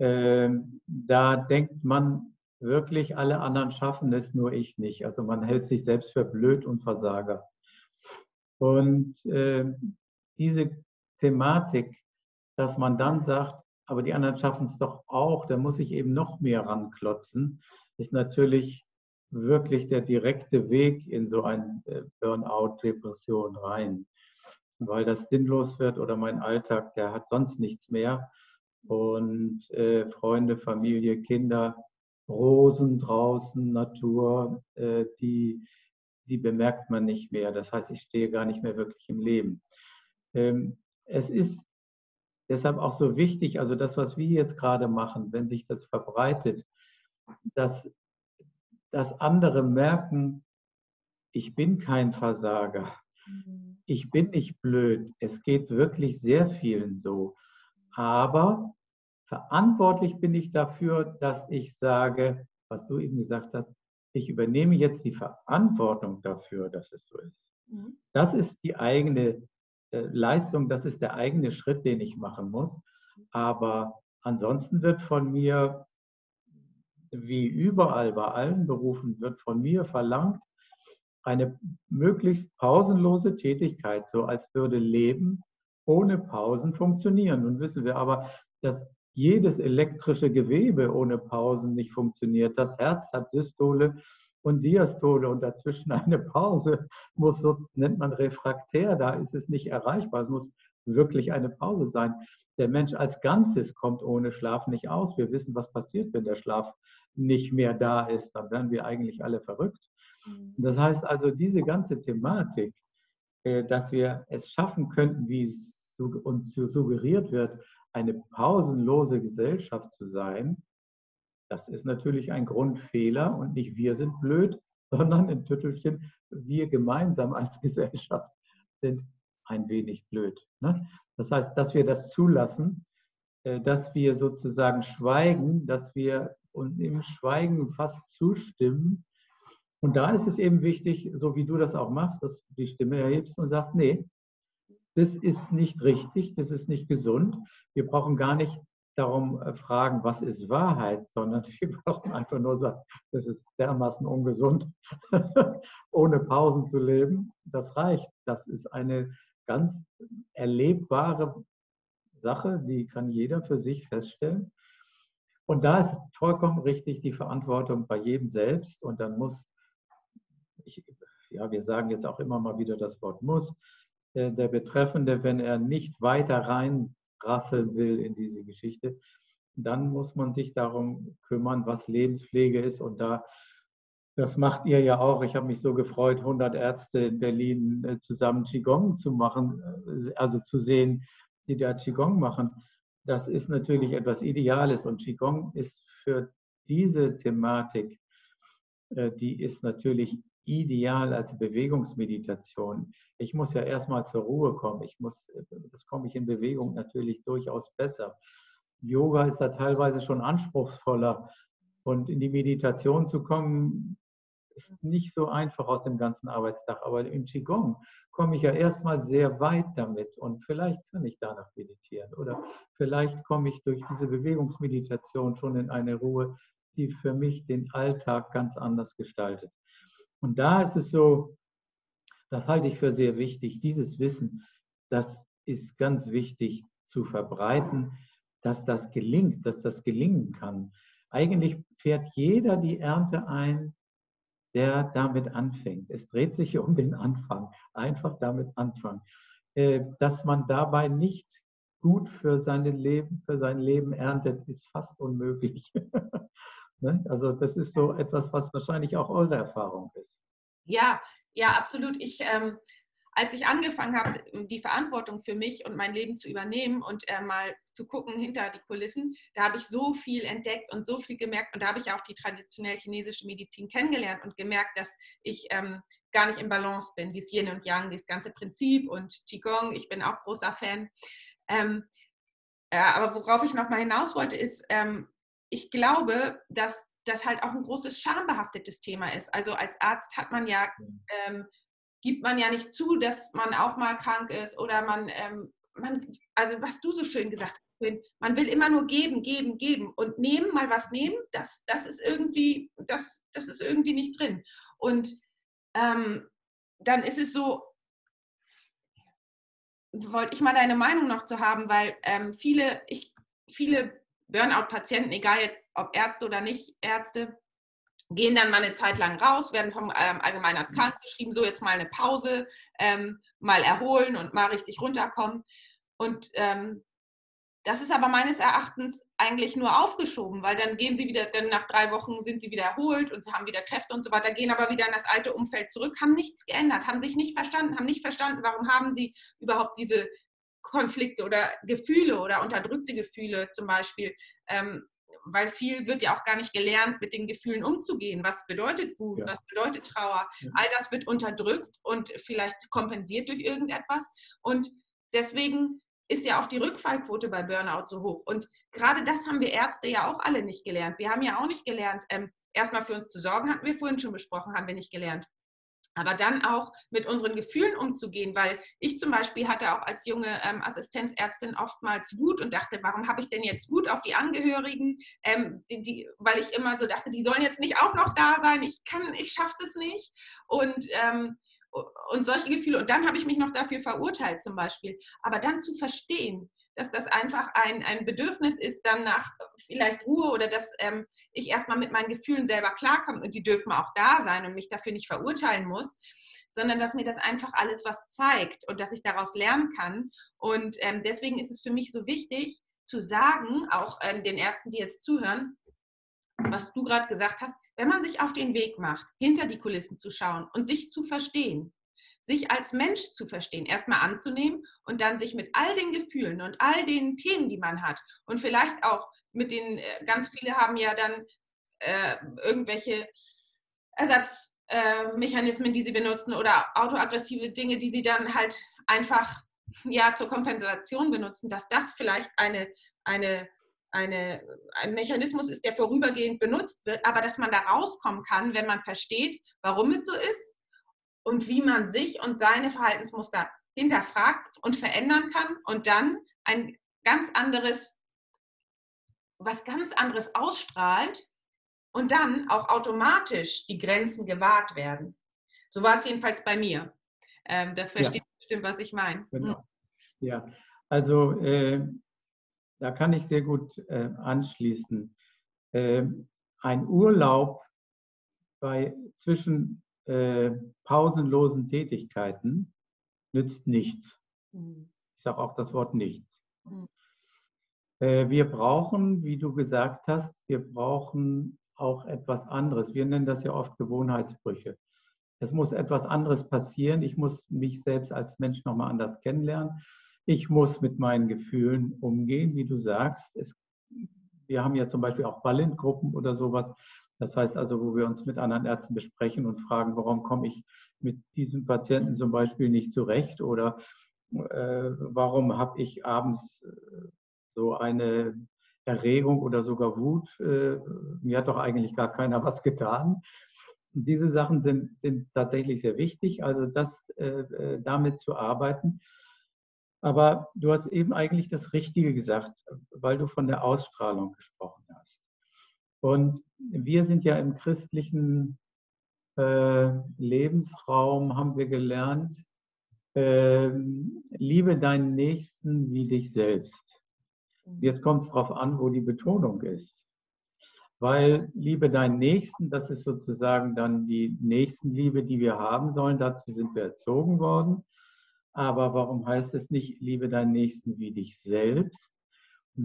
ähm, da denkt man wirklich, alle anderen schaffen es, nur ich nicht. Also man hält sich selbst für blöd und Versager. Und äh, diese Thematik, dass man dann sagt, aber die anderen schaffen es doch auch, da muss ich eben noch mehr ranklotzen, ist natürlich wirklich der direkte Weg in so ein äh, Burnout, Depression rein, weil das sinnlos wird oder mein Alltag, der hat sonst nichts mehr und äh, Freunde, Familie, Kinder, Rosen draußen, Natur, äh, die, die bemerkt man nicht mehr. Das heißt, ich stehe gar nicht mehr wirklich im Leben. Ähm, es ist deshalb auch so wichtig, also das, was wir jetzt gerade machen, wenn sich das verbreitet, dass, dass andere merken, ich bin kein Versager, mhm. ich bin nicht blöd, es geht wirklich sehr vielen so. Aber verantwortlich bin ich dafür, dass ich sage, was du eben gesagt hast, ich übernehme jetzt die Verantwortung dafür, dass es so ist. Mhm. Das ist die eigene äh, Leistung, das ist der eigene Schritt, den ich machen muss. Aber ansonsten wird von mir, wie überall bei allen Berufen, wird von mir verlangt, eine möglichst pausenlose Tätigkeit, so als würde Leben ohne Pausen funktionieren. Nun wissen wir aber, dass jedes elektrische Gewebe ohne Pausen nicht funktioniert. Das Herz hat Systole und Diastole und dazwischen eine Pause muss, nennt man refraktär, da ist es nicht erreichbar. Es muss wirklich eine Pause sein. Der Mensch als Ganzes kommt ohne Schlaf nicht aus. Wir wissen, was passiert, wenn der Schlaf nicht mehr da ist. Dann werden wir eigentlich alle verrückt. Mhm. Das heißt also, diese ganze Thematik, äh, dass wir es schaffen könnten, wie uns suggeriert wird, eine pausenlose Gesellschaft zu sein, das ist natürlich ein Grundfehler und nicht wir sind blöd, sondern in Tüttelchen, wir gemeinsam als Gesellschaft sind ein wenig blöd. Ne? Das heißt, dass wir das zulassen, äh, dass wir sozusagen schweigen, dass wir und im Schweigen fast zustimmen. Und da ist es eben wichtig, so wie du das auch machst, dass du die Stimme erhebst und sagst, nee, das ist nicht richtig, das ist nicht gesund. Wir brauchen gar nicht darum äh, fragen, was ist Wahrheit, sondern wir brauchen einfach nur sagen, das ist dermaßen ungesund, ohne Pausen zu leben. Das reicht. Das ist eine ganz erlebbare Sache, die kann jeder für sich feststellen. Und da ist vollkommen richtig die Verantwortung bei jedem selbst. Und dann muss, ich, ja, wir sagen jetzt auch immer mal wieder das Wort muss, äh, der Betreffende, wenn er nicht weiter rein rasseln will in diese Geschichte, dann muss man sich darum kümmern, was Lebenspflege ist. Und da, das macht ihr ja auch. Ich habe mich so gefreut, 100 Ärzte in Berlin äh, zusammen Qigong zu machen, äh, also zu sehen, die da Qigong machen, das ist natürlich etwas Ideales und Qigong ist für diese Thematik, äh, die ist natürlich ideal als Bewegungsmeditation. Ich muss ja erstmal zur Ruhe kommen. Ich muss, das komme ich in Bewegung natürlich durchaus besser. Yoga ist da teilweise schon anspruchsvoller. Und in die Meditation zu kommen, ist nicht so einfach aus dem ganzen Arbeitstag. Aber im Qigong komme ich ja erstmal sehr weit damit. Und vielleicht kann ich danach meditieren. Oder vielleicht komme ich durch diese Bewegungsmeditation schon in eine Ruhe, die für mich den Alltag ganz anders gestaltet. Und da ist es so, das halte ich für sehr wichtig, dieses Wissen, das ist ganz wichtig zu verbreiten, dass das gelingt, dass das gelingen kann. Eigentlich fährt jeder die Ernte ein, der damit anfängt. Es dreht sich um den Anfang. Einfach damit anfangen. Äh, dass man dabei nicht gut für, seine Leben, für sein Leben erntet, ist fast unmöglich. Ne? Also das ist so etwas, was wahrscheinlich auch eure Erfahrung ist. Ja, ja, absolut. Ich, ähm, als ich angefangen habe, die Verantwortung für mich und mein Leben zu übernehmen und äh, mal zu gucken hinter die Kulissen, da habe ich so viel entdeckt und so viel gemerkt. Und da habe ich auch die traditionell chinesische Medizin kennengelernt und gemerkt, dass ich ähm, gar nicht im Balance bin. Dieses Yin und Yang, dieses ganze Prinzip und Qigong, ich bin auch großer Fan. Ähm, äh, aber worauf ich noch mal hinaus wollte, ist, ähm, ich glaube, dass das halt auch ein großes schambehaftetes Thema ist. Also als Arzt hat man ja, ähm, gibt man ja nicht zu, dass man auch mal krank ist oder man, ähm, man also was du so schön gesagt hast, man will immer nur geben, geben, geben und nehmen, mal was nehmen, das, das ist irgendwie, das, das ist irgendwie nicht drin. Und ähm, dann ist es so, wollte ich mal deine Meinung noch zu haben, weil ähm, viele, ich, viele Burnout-Patienten, egal jetzt ob Ärzte oder nicht Ärzte, gehen dann mal eine Zeit lang raus, werden vom ähm, Allgemeinarzt krank geschrieben, so jetzt mal eine Pause, ähm, mal erholen und mal richtig runterkommen. Und ähm, das ist aber meines Erachtens eigentlich nur aufgeschoben, weil dann gehen sie wieder, dann nach drei Wochen sind sie wieder erholt und sie haben wieder Kräfte und so weiter, gehen aber wieder in das alte Umfeld zurück, haben nichts geändert, haben sich nicht verstanden, haben nicht verstanden, warum haben sie überhaupt diese Konflikte oder Gefühle oder unterdrückte Gefühle zum Beispiel. Ähm, weil viel wird ja auch gar nicht gelernt, mit den Gefühlen umzugehen. Was bedeutet Wut, ja. was bedeutet Trauer? Ja. All das wird unterdrückt und vielleicht kompensiert durch irgendetwas. Und deswegen ist ja auch die Rückfallquote bei Burnout so hoch. Und gerade das haben wir Ärzte ja auch alle nicht gelernt. Wir haben ja auch nicht gelernt, ähm, erstmal für uns zu sorgen, hatten wir vorhin schon besprochen, haben wir nicht gelernt aber dann auch mit unseren Gefühlen umzugehen, weil ich zum Beispiel hatte auch als junge ähm, Assistenzärztin oftmals Wut und dachte, warum habe ich denn jetzt Wut auf die Angehörigen, ähm, die, die, weil ich immer so dachte, die sollen jetzt nicht auch noch da sein, ich kann, ich schaffe das nicht und ähm, und solche Gefühle. Und dann habe ich mich noch dafür verurteilt zum Beispiel. Aber dann zu verstehen, dass das einfach ein, ein Bedürfnis ist, dann nach vielleicht Ruhe oder dass ähm, ich erstmal mit meinen Gefühlen selber klarkomme und die dürfen auch da sein und mich dafür nicht verurteilen muss, sondern dass mir das einfach alles was zeigt und dass ich daraus lernen kann. Und ähm, deswegen ist es für mich so wichtig zu sagen, auch ähm, den Ärzten, die jetzt zuhören, was du gerade gesagt hast, wenn man sich auf den Weg macht, hinter die Kulissen zu schauen und sich zu verstehen, sich als Mensch zu verstehen, erstmal anzunehmen und dann sich mit all den Gefühlen und all den Themen, die man hat. Und vielleicht auch mit den, äh, ganz viele haben ja dann äh, irgendwelche Ersatzmechanismen, äh, die sie benutzen oder autoaggressive Dinge, die sie dann halt einfach ja zur Kompensation benutzen, dass das vielleicht eine, eine eine, ein Mechanismus ist, der vorübergehend benutzt wird, aber dass man da rauskommen kann, wenn man versteht, warum es so ist und wie man sich und seine Verhaltensmuster hinterfragt und verändern kann und dann ein ganz anderes, was ganz anderes ausstrahlt und dann auch automatisch die Grenzen gewahrt werden. So war es jedenfalls bei mir. Ähm, da versteht ja. bestimmt, was ich meine. Genau. Hm. Ja, also äh, da kann ich sehr gut äh, anschließen. Äh, ein Urlaub bei zwischen äh, pausenlosen Tätigkeiten nützt nichts. Mhm. Ich sage auch das Wort nichts. Mhm. Äh, wir brauchen, wie du gesagt hast, wir brauchen auch etwas anderes. Wir nennen das ja oft Gewohnheitsbrüche. Es muss etwas anderes passieren. Ich muss mich selbst als Mensch nochmal anders kennenlernen. Ich muss mit meinen Gefühlen umgehen, wie du sagst. Es, wir haben ja zum Beispiel auch Ballentgruppen oder sowas. Das heißt also, wo wir uns mit anderen Ärzten besprechen und fragen, warum komme ich mit diesem Patienten zum Beispiel nicht zurecht oder äh, warum habe ich abends äh, so eine Erregung oder sogar Wut. Äh, mir hat doch eigentlich gar keiner was getan. Diese Sachen sind, sind tatsächlich sehr wichtig, also das äh, damit zu arbeiten. Aber du hast eben eigentlich das Richtige gesagt, weil du von der Ausstrahlung gesprochen hast. Und wir sind ja im christlichen äh, Lebensraum, haben wir gelernt, äh, liebe deinen Nächsten wie dich selbst. Mhm. Jetzt kommt es darauf an, wo die Betonung ist. Weil liebe deinen Nächsten, das ist sozusagen dann die Nächstenliebe, die wir haben sollen. Dazu sind wir erzogen worden. Aber warum heißt es nicht, liebe deinen Nächsten wie dich selbst?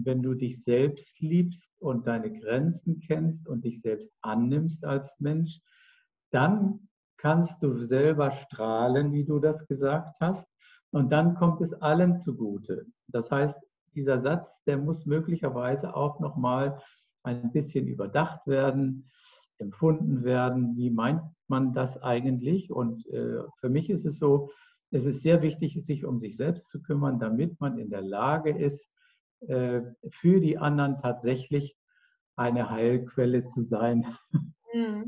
Wenn du dich selbst liebst und deine Grenzen kennst und dich selbst annimmst als Mensch, dann kannst du selber strahlen, wie du das gesagt hast. Und dann kommt es allen zugute. Das heißt, dieser Satz, der muss möglicherweise auch nochmal ein bisschen überdacht werden, empfunden werden. Wie meint man das eigentlich? Und äh, für mich ist es so, es ist sehr wichtig, sich um sich selbst zu kümmern, damit man in der Lage ist, für die anderen tatsächlich eine Heilquelle zu sein. Mhm.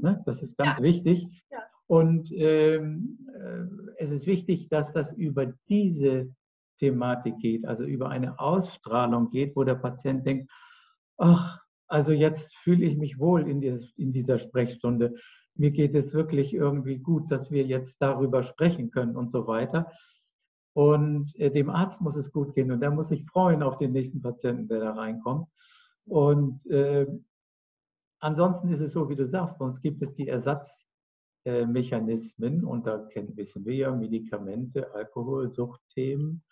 Ne? Das ist ganz ja. wichtig. Ja. Und ähm, äh, es ist wichtig, dass das über diese Thematik geht, also über eine Ausstrahlung geht, wo der Patient denkt, ach, also jetzt fühle ich mich wohl in, die, in dieser Sprechstunde. Mir geht es wirklich irgendwie gut, dass wir jetzt darüber sprechen können und so weiter. Und äh, dem Arzt muss es gut gehen und der muss sich freuen auf den nächsten Patienten, der da reinkommt. Und äh, ansonsten ist es so, wie du sagst, sonst gibt es die Ersatzmechanismen äh, und da kennen, wissen wir ja Medikamente, Alkohol, Suchtthemen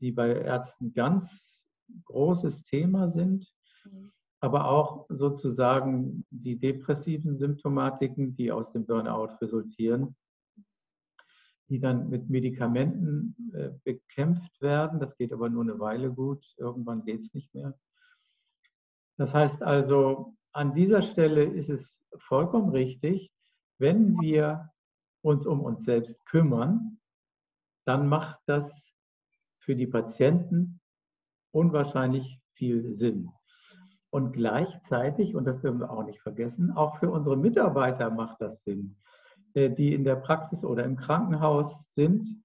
die bei Ärzten ganz großes Thema sind, mhm. aber auch sozusagen die depressiven Symptomatiken, die aus dem Burnout resultieren, die dann mit Medikamenten äh, bekämpft werden. Das geht aber nur eine Weile gut, irgendwann geht es nicht mehr. Das heißt also, an dieser Stelle ist es vollkommen richtig, wenn wir uns um uns selbst kümmern, dann macht das für die Patienten unwahrscheinlich viel Sinn. Und gleichzeitig, und das dürfen wir auch nicht vergessen, auch für unsere Mitarbeiter macht das Sinn, die in der Praxis oder im Krankenhaus sind.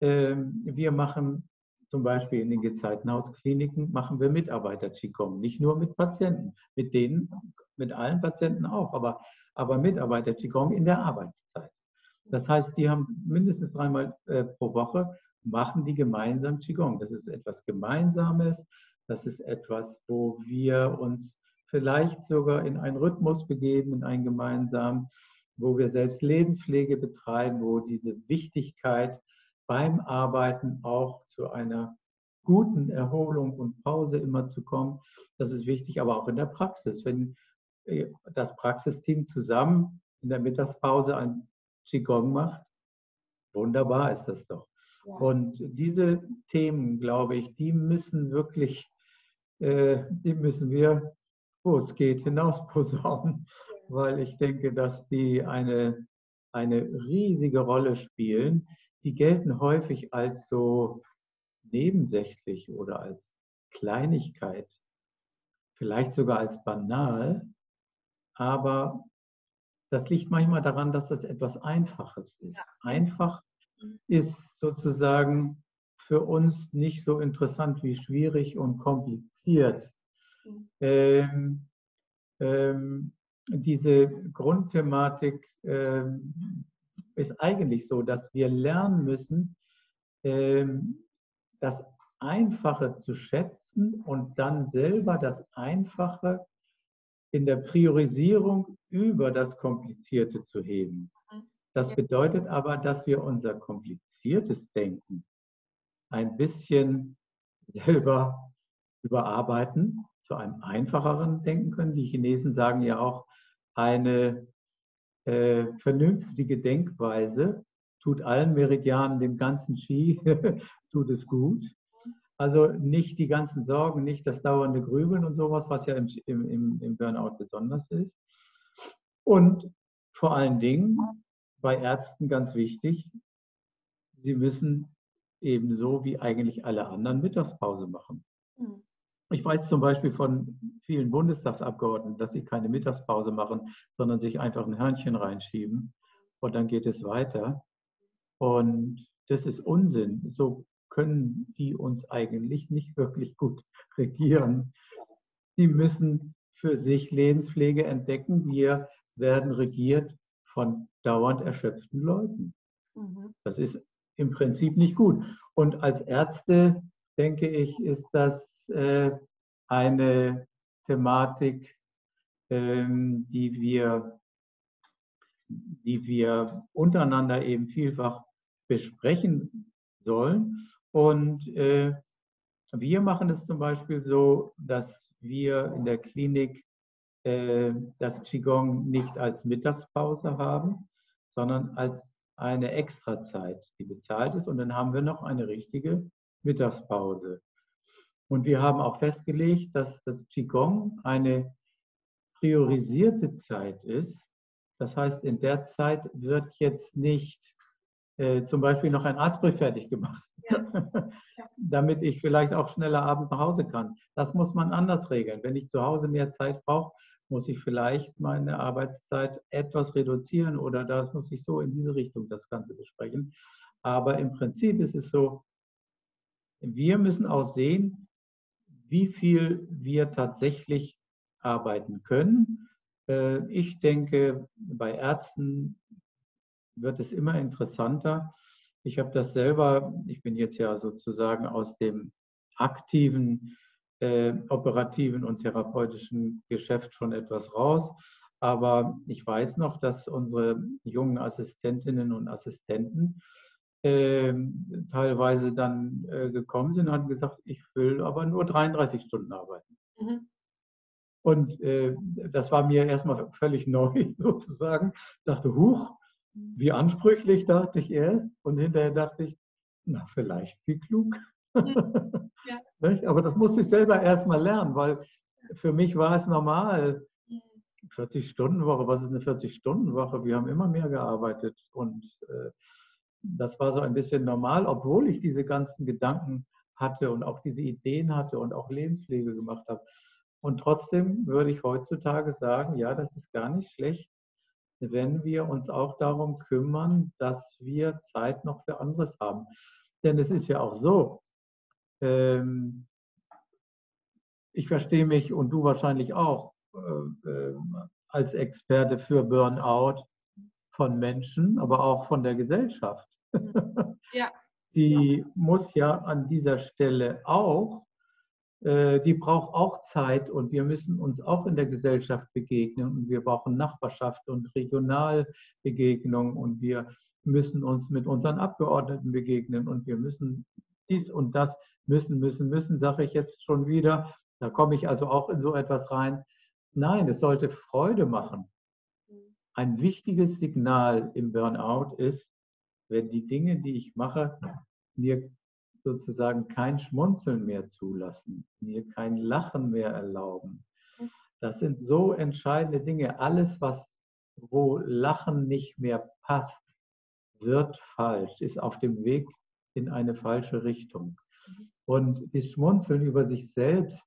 Ähm, wir machen zum Beispiel in den Gezeitenhauskliniken machen wir Mitarbeiter-Qigong, nicht nur mit Patienten, mit denen, mit allen Patienten auch, aber, aber Mitarbeiter-Qigong in der Arbeitszeit. Das heißt, die haben mindestens dreimal äh, pro Woche machen die gemeinsam Qigong. Das ist etwas Gemeinsames, das ist etwas, wo wir uns vielleicht sogar in einen Rhythmus begeben, in einen gemeinsamen, wo wir selbst Lebenspflege betreiben, wo diese Wichtigkeit beim Arbeiten auch zu einer guten Erholung und Pause immer zu kommen. Das ist wichtig, aber auch in der Praxis. Wenn äh, das Praxisteam zusammen in der Mittagspause ein Qigong macht, wunderbar ist das doch. Und diese Themen, glaube ich, die müssen wirklich, äh, die müssen wir, wo es geht, hinaus posaunen, weil ich denke, dass die eine, eine riesige Rolle spielen. Die gelten häufig als so nebensächlich oder als Kleinigkeit, vielleicht sogar als banal, aber das liegt manchmal daran, dass das etwas Einfaches ist. Einfach ist sozusagen für uns nicht so interessant wie schwierig und kompliziert. Ähm, ähm, diese Grundthematik ähm, ist eigentlich so, dass wir lernen müssen, ähm, das Einfache zu schätzen und dann selber das Einfache in der Priorisierung über das Komplizierte zu heben. Das bedeutet aber, dass wir unser kompliziertes Denken ein bisschen selber überarbeiten, zu einem einfacheren Denken können. Die Chinesen sagen ja auch, eine äh, vernünftige Denkweise tut allen Meridianen, dem ganzen Qi, tut es gut. Also nicht die ganzen Sorgen, nicht das dauernde Grübeln und sowas, was ja im, im, im Burnout besonders ist. Und vor allen Dingen bei Ärzten ganz wichtig, sie müssen ebenso wie eigentlich alle anderen Mittagspause machen. Mhm. Ich weiß zum Beispiel von vielen Bundestagsabgeordneten, dass sie keine Mittagspause machen, sondern sich einfach ein Hörnchen reinschieben und dann geht es weiter. Und das ist Unsinn. So können die uns eigentlich nicht wirklich gut regieren. Die müssen für sich Lebenspflege entdecken. Wir werden regiert von dauernd erschöpften Leuten. Mhm. Das ist im Prinzip nicht gut. Und als Ärzte, denke ich, ist das eine Thematik, ähm, die, wir, die wir untereinander eben vielfach besprechen sollen. Und äh, wir machen es zum Beispiel so, dass wir in der Klinik äh, das Qigong nicht als Mittagspause haben, sondern als eine Extrazeit, die bezahlt ist. Und dann haben wir noch eine richtige Mittagspause. Und wir haben auch festgelegt, dass das Qigong eine priorisierte Zeit ist. Das heißt, in der Zeit wird jetzt nicht äh, zum Beispiel noch ein Arztbrief fertig gemacht, ja. Damit ich vielleicht auch schneller abends nach Hause kann. Das muss man anders regeln. Wenn ich zu Hause mehr Zeit brauche, muss ich vielleicht meine Arbeitszeit etwas reduzieren oder das muss ich so in diese Richtung das Ganze besprechen. Aber im Prinzip ist es so, wir müssen auch sehen, wie viel wir tatsächlich arbeiten können. Äh, ich denke, bei Ärzten wird es immer interessanter. Ich habe das selber, ich bin jetzt ja sozusagen aus dem aktiven, äh, operativen und therapeutischen Geschäft schon etwas raus. Aber ich weiß noch, dass unsere jungen Assistentinnen und Assistenten teilweise dann äh, gekommen sind und haben gesagt, ich will aber nur 33 Stunden arbeiten. Mhm. Und äh, das war mir erstmal völlig neu sozusagen. Ich dachte, huch, wie ansprüchlich, dachte ich erst. Und hinterher dachte ich, na, vielleicht wie klug. Ja. Aber das musste ich selber erstmal lernen, weil für mich war es normal. 40-Stunden-Woche, was ist eine 40-Stunden-Woche? Wir haben immer mehr gearbeitet und äh, das war so ein bisschen normal, obwohl ich diese ganzen Gedanken hatte und auch diese Ideen hatte und auch Lebenspflege gemacht habe. Und trotzdem würde ich heutzutage sagen, ja, das ist gar nicht schlecht, wenn wir uns auch darum kümmern, dass wir Zeit noch für anderes haben. Denn es ist ja auch so, ähm, ich verstehe mich und du wahrscheinlich auch äh, äh, als Experte für Burnout von Menschen, aber auch von der Gesellschaft. Ja. Die muss ja an dieser Stelle auch äh, die braucht auch Zeit und wir müssen uns auch in der Gesellschaft begegnen und wir brauchen Nachbarschaft und Regionalbegegnung und wir müssen uns mit unseren Abgeordneten begegnen und wir müssen dies und das müssen, müssen, müssen, sage ich jetzt schon wieder. Da komme ich also auch in so etwas rein. Nein, es sollte Freude machen. Ein wichtiges Signal im Burnout ist, wenn die Dinge, die ich mache, mir sozusagen kein Schmunzeln mehr zulassen, mir kein Lachen mehr erlauben. Das sind so entscheidende Dinge. Alles, was wo Lachen nicht mehr passt, wird falsch, ist auf dem Weg in eine falsche Richtung. Und das Schmunzeln über sich selbst,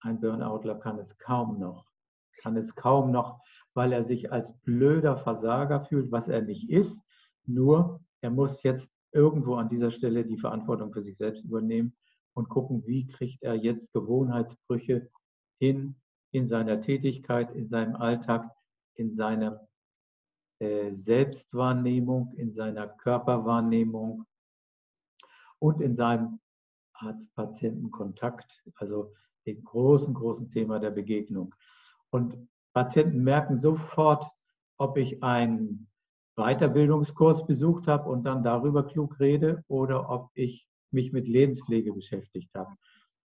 ein Burnoutler kann es kaum noch, kann es kaum noch, weil er sich als blöder Versager fühlt, was er nicht ist. Nur er muss jetzt irgendwo an dieser Stelle die Verantwortung für sich selbst übernehmen und gucken, wie kriegt er jetzt Gewohnheitsbrüche hin in seiner Tätigkeit, in seinem Alltag, in seiner äh, Selbstwahrnehmung, in seiner Körperwahrnehmung und in seinem Arzt-Patienten-Kontakt, also dem großen, großen Thema der Begegnung. Und Patienten merken sofort, ob ich ein Weiterbildungskurs besucht habe und dann darüber klug rede oder ob ich mich mit Lebenspflege beschäftigt habe.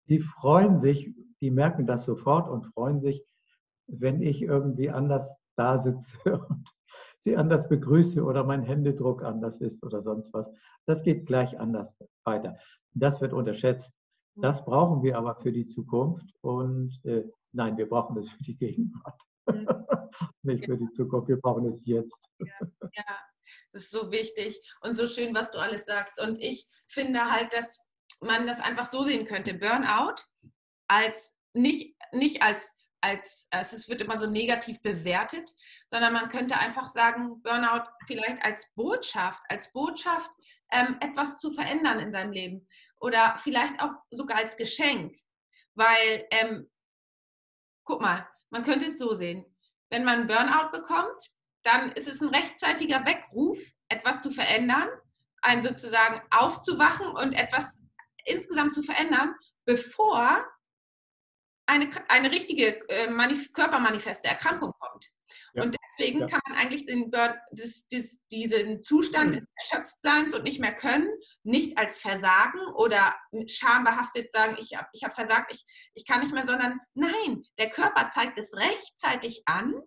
Die freuen sich, die merken das sofort und freuen sich, wenn ich irgendwie anders da sitze und sie anders begrüße oder mein Händedruck anders ist oder sonst was. Das geht gleich anders weiter. Das wird unterschätzt. Das brauchen wir aber für die Zukunft und äh, nein, wir brauchen es für die Gegenwart. Mhm. Nicht für die Zukunft, wir brauchen es jetzt. Ja, ja, das ist so wichtig und so schön, was du alles sagst. Und ich finde halt, dass man das einfach so sehen könnte. Burnout als nicht, nicht als, als, es wird immer so negativ bewertet, sondern man könnte einfach sagen, Burnout vielleicht als Botschaft, als Botschaft, ähm, etwas zu verändern in seinem Leben. Oder vielleicht auch sogar als Geschenk. Weil, ähm, guck mal, man könnte es so sehen. Wenn man Burnout bekommt, dann ist es ein rechtzeitiger Weckruf, etwas zu verändern, ein sozusagen aufzuwachen und etwas insgesamt zu verändern, bevor eine, eine richtige äh, körpermanifeste Erkrankung kommt. Ja. Und deswegen ja. kann man eigentlich den das, das, diesen Zustand des Erschöpftseins und nicht mehr können, nicht als Versagen oder schambehaftet sagen, ich habe ich hab versagt, ich, ich kann nicht mehr, sondern nein, der Körper zeigt es rechtzeitig an,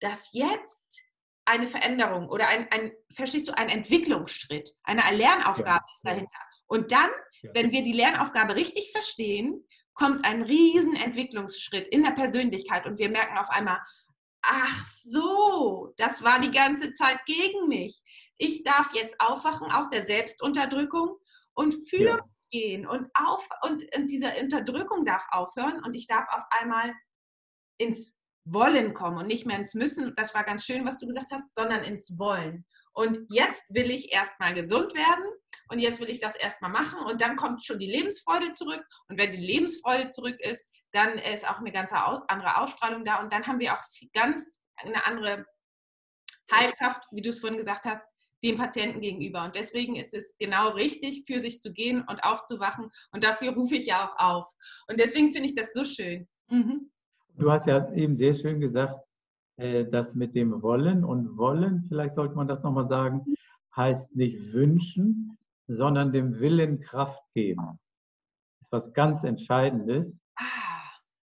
dass jetzt eine Veränderung oder ein, ein verstehst du, ein Entwicklungsschritt, eine Lernaufgabe ja. ist dahinter. Und dann, wenn wir die Lernaufgabe richtig verstehen, kommt ein riesen Entwicklungsschritt in der Persönlichkeit und wir merken auf einmal, ach so, das war die ganze Zeit gegen mich. Ich darf jetzt aufwachen aus der Selbstunterdrückung und für ja. gehen und auf und, und diese Unterdrückung darf aufhören und ich darf auf einmal ins Wollen kommen und nicht mehr ins Müssen. Das war ganz schön, was du gesagt hast, sondern ins Wollen. Und jetzt will ich erstmal gesund werden und jetzt will ich das erstmal machen und dann kommt schon die Lebensfreude zurück. Und wenn die Lebensfreude zurück ist, dann ist auch eine ganz andere Ausstrahlung da und dann haben wir auch ganz eine andere Heilkraft, wie du es vorhin gesagt hast, dem Patienten gegenüber. Und deswegen ist es genau richtig, für sich zu gehen und aufzuwachen. Und dafür rufe ich ja auch auf. Und deswegen finde ich das so schön. Mhm. Du hast ja eben sehr schön gesagt, äh, das mit dem Wollen und Wollen, vielleicht sollte man das nochmal sagen, heißt nicht wünschen, sondern dem Willen Kraft geben. Das ist was ganz Entscheidendes, ah.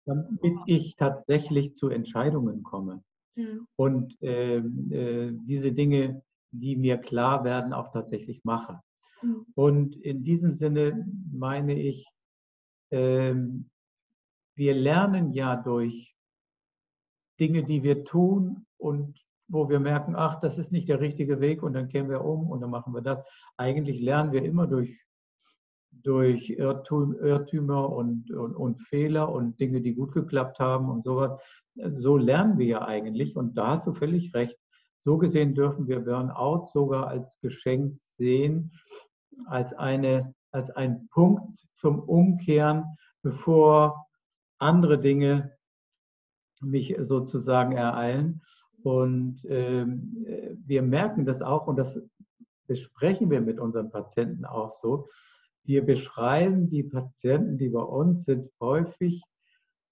damit ich tatsächlich zu Entscheidungen komme. Mhm. Und äh, äh, diese Dinge, die mir klar werden, auch tatsächlich mache. Mhm. Und in diesem Sinne meine ich, äh, wir lernen ja durch Dinge, die wir tun und wo wir merken, ach, das ist nicht der richtige Weg und dann kehren wir um und dann machen wir das. Eigentlich lernen wir immer durch, durch Irrtümer und, und, und Fehler und Dinge, die gut geklappt haben und sowas. So lernen wir ja eigentlich und da hast du völlig recht. So gesehen dürfen wir Burnout sogar als Geschenk sehen, als, eine, als ein Punkt zum Umkehren, bevor andere Dinge mich sozusagen ereilen. Und ähm, wir merken das auch und das besprechen wir mit unseren Patienten auch so. Wir beschreiben die Patienten, die bei uns sind, häufig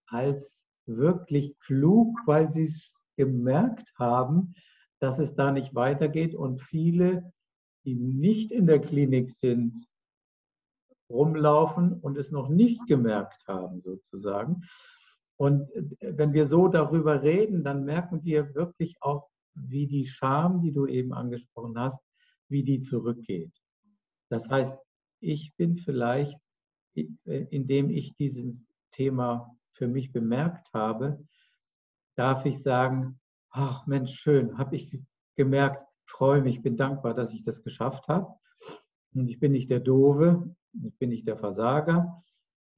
als wirklich klug, weil sie es gemerkt haben, dass es da nicht weitergeht. Und viele, die nicht in der Klinik sind, rumlaufen und es noch nicht gemerkt haben, sozusagen. Und äh, wenn wir so darüber reden, dann merken wir wirklich auch, wie die Scham, die du eben angesprochen hast, wie die zurückgeht. Das heißt, ich bin vielleicht, äh, indem ich dieses Thema für mich bemerkt habe, darf ich sagen, ach Mensch, schön, habe ich gemerkt, freue mich, bin dankbar, dass ich das geschafft habe. Und ich bin nicht der Dove, ich bin nicht der Versager,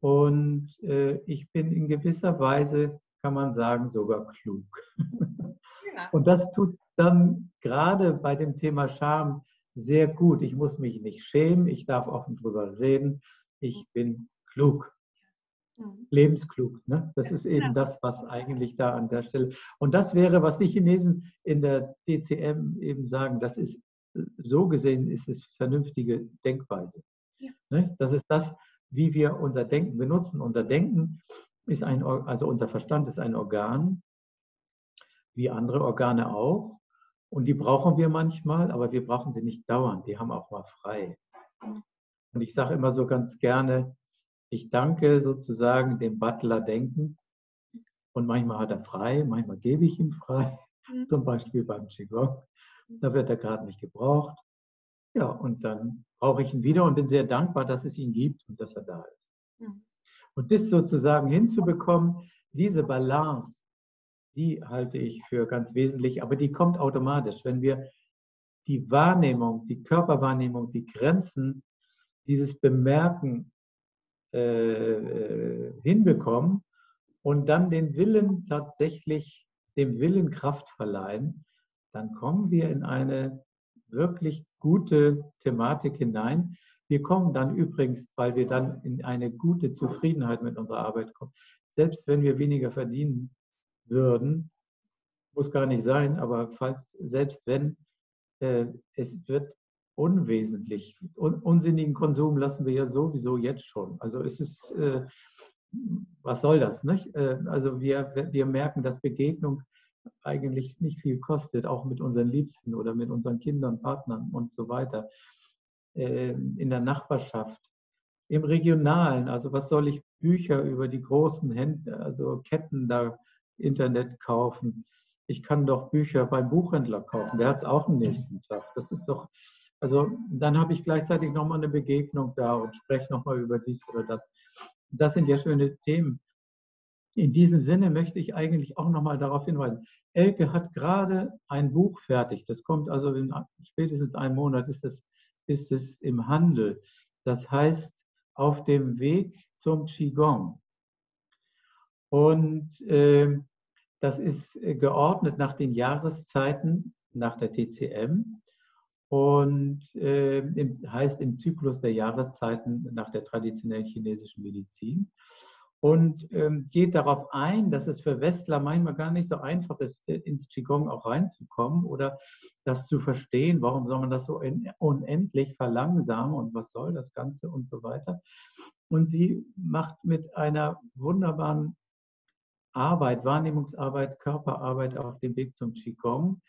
und äh, ich bin in gewisser Weise, kann man sagen, sogar klug. Ja. Und das tut dann gerade bei dem Thema Scham sehr gut. Ich muss mich nicht schämen, ich darf offen drüber reden. Ich bin klug. Mhm. Lebensklug. Ne? Das ist eben das, was eigentlich da an der Stelle. Und das wäre, was die Chinesen in der DCM eben sagen, das ist so gesehen, ist es vernünftige Denkweise. Ja. Ne? Das ist das, wie wir unser Denken benutzen. Unser Denken ist ein, also unser Verstand ist ein Organ, wie andere Organe auch. Und die brauchen wir manchmal, aber wir brauchen sie nicht dauernd. Die haben auch mal frei. Und ich sage immer so ganz gerne, ich danke sozusagen dem Butler Denken. Und manchmal hat er frei, manchmal gebe ich ihm frei. Mhm. Zum Beispiel beim Qigong. Da wird er gerade nicht gebraucht. Ja, und dann brauche ich ihn wieder und bin sehr dankbar, dass es ihn gibt und dass er da ist. Mhm. Und das sozusagen hinzubekommen, diese Balance, die halte ich für ganz wesentlich, aber die kommt automatisch, wenn wir die Wahrnehmung, die Körperwahrnehmung, die Grenzen, dieses Bemerken äh, äh, hinbekommen und dann den Willen tatsächlich, dem Willen Kraft verleihen, dann kommen wir in eine wirklich gute Thematik hinein. Wir kommen dann übrigens, weil wir dann in eine gute Zufriedenheit mit unserer Arbeit kommen. Selbst wenn wir weniger verdienen würden, muss gar nicht sein, aber falls, selbst wenn, äh, es wird unwesentlich. Un unsinnigen Konsum lassen wir ja sowieso jetzt schon. Also es ist, äh, was soll das? Nicht? Äh, also wir, wir merken, dass Begegnung eigentlich nicht viel kostet, auch mit unseren Liebsten oder mit unseren Kindern, Partnern und so weiter. Äh, in der Nachbarschaft, im Regionalen. Also was soll ich Bücher über die großen Händler, also Ketten da Internet kaufen? Ich kann doch Bücher beim Buchhändler kaufen. Der hat es auch am nächsten Tag. Das ist doch, also dann habe ich gleichzeitig nochmal eine Begegnung da und spreche nochmal über dies oder das. Das sind ja schöne Themen. In diesem Sinne möchte ich eigentlich auch nochmal darauf hinweisen. Elke hat gerade ein Buch fertig. Das kommt also in spätestens einem Monat ist es, ist es im Handel. Das heißt Auf dem Weg zum Qigong. Und äh, das ist geordnet nach den Jahreszeiten, nach der TCM und äh, im, heißt im Zyklus der Jahreszeiten nach der traditionellen chinesischen Medizin und ähm, geht darauf ein, dass es für Westler manchmal gar nicht so einfach ist, äh, ins Qigong auch reinzukommen oder das zu verstehen, warum soll man das so unendlich verlangsamen und was soll das Ganze und so weiter. Und sie macht mit einer wunderbaren Arbeit, Wahrnehmungsarbeit, Körperarbeit auf dem Weg zum Qigong,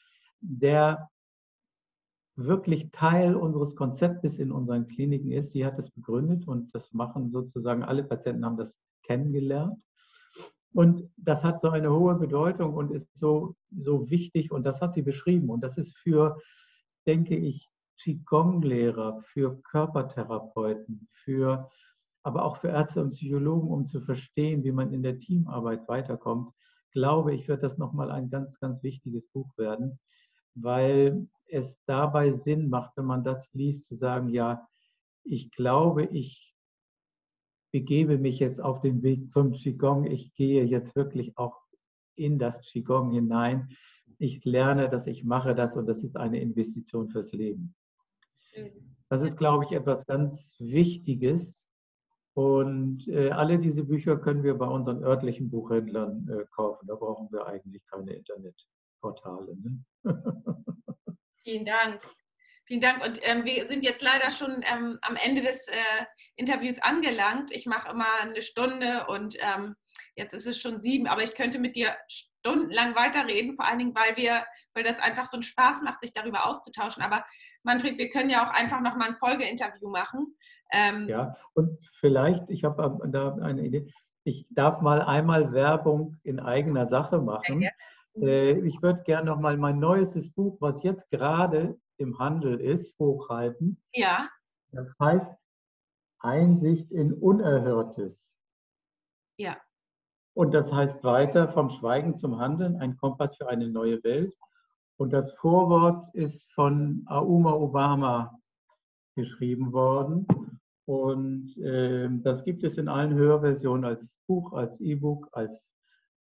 der wirklich Teil unseres Konzeptes in unseren Kliniken ist. Sie hat es begründet und das machen sozusagen alle Patienten haben das kennengelernt. Und das hat so eine hohe Bedeutung und ist so, so wichtig und das hat sie beschrieben. Und das ist für, denke ich, Qigong-Lehrer, für Körpertherapeuten, für, aber auch für Ärzte und Psychologen, um zu verstehen, wie man in der Teamarbeit weiterkommt, glaube ich, wird das nochmal ein ganz, ganz wichtiges Buch werden, weil es dabei Sinn macht, wenn man das liest, zu sagen, ja, ich glaube, ich begebe mich jetzt auf den Weg zum Qigong. Ich gehe jetzt wirklich auch in das Qigong hinein. Ich lerne das, ich mache das und das ist eine Investition fürs Leben. Das ist, glaube ich, etwas ganz Wichtiges. Und äh, alle diese Bücher können wir bei unseren örtlichen Buchhändlern äh, kaufen. Da brauchen wir eigentlich keine Internetportale. Ne? Vielen Dank. Vielen Dank. Und ähm, wir sind jetzt leider schon ähm, am Ende des äh, Interviews angelangt. Ich mache immer eine Stunde und ähm, jetzt ist es schon sieben, aber ich könnte mit dir stundenlang weiterreden, vor allen Dingen, weil wir, weil das einfach so einen Spaß macht, sich darüber auszutauschen. Aber Manfred, wir können ja auch einfach nochmal ein Folgeinterview machen. Ähm, ja, und vielleicht, ich habe da eine Idee, ich darf mal einmal Werbung in eigener Sache machen. Ja, äh, ich würde gerne noch mal mein neuestes Buch, was jetzt gerade im Handel ist, hochhalten. Ja. Das heißt Einsicht in Unerhörtes. Ja. Und das heißt weiter vom Schweigen zum Handeln, ein Kompass für eine neue Welt. Und das Vorwort ist von Auma Obama geschrieben worden. Und äh, das gibt es in allen Hörversionen als Buch, als E-Book, als,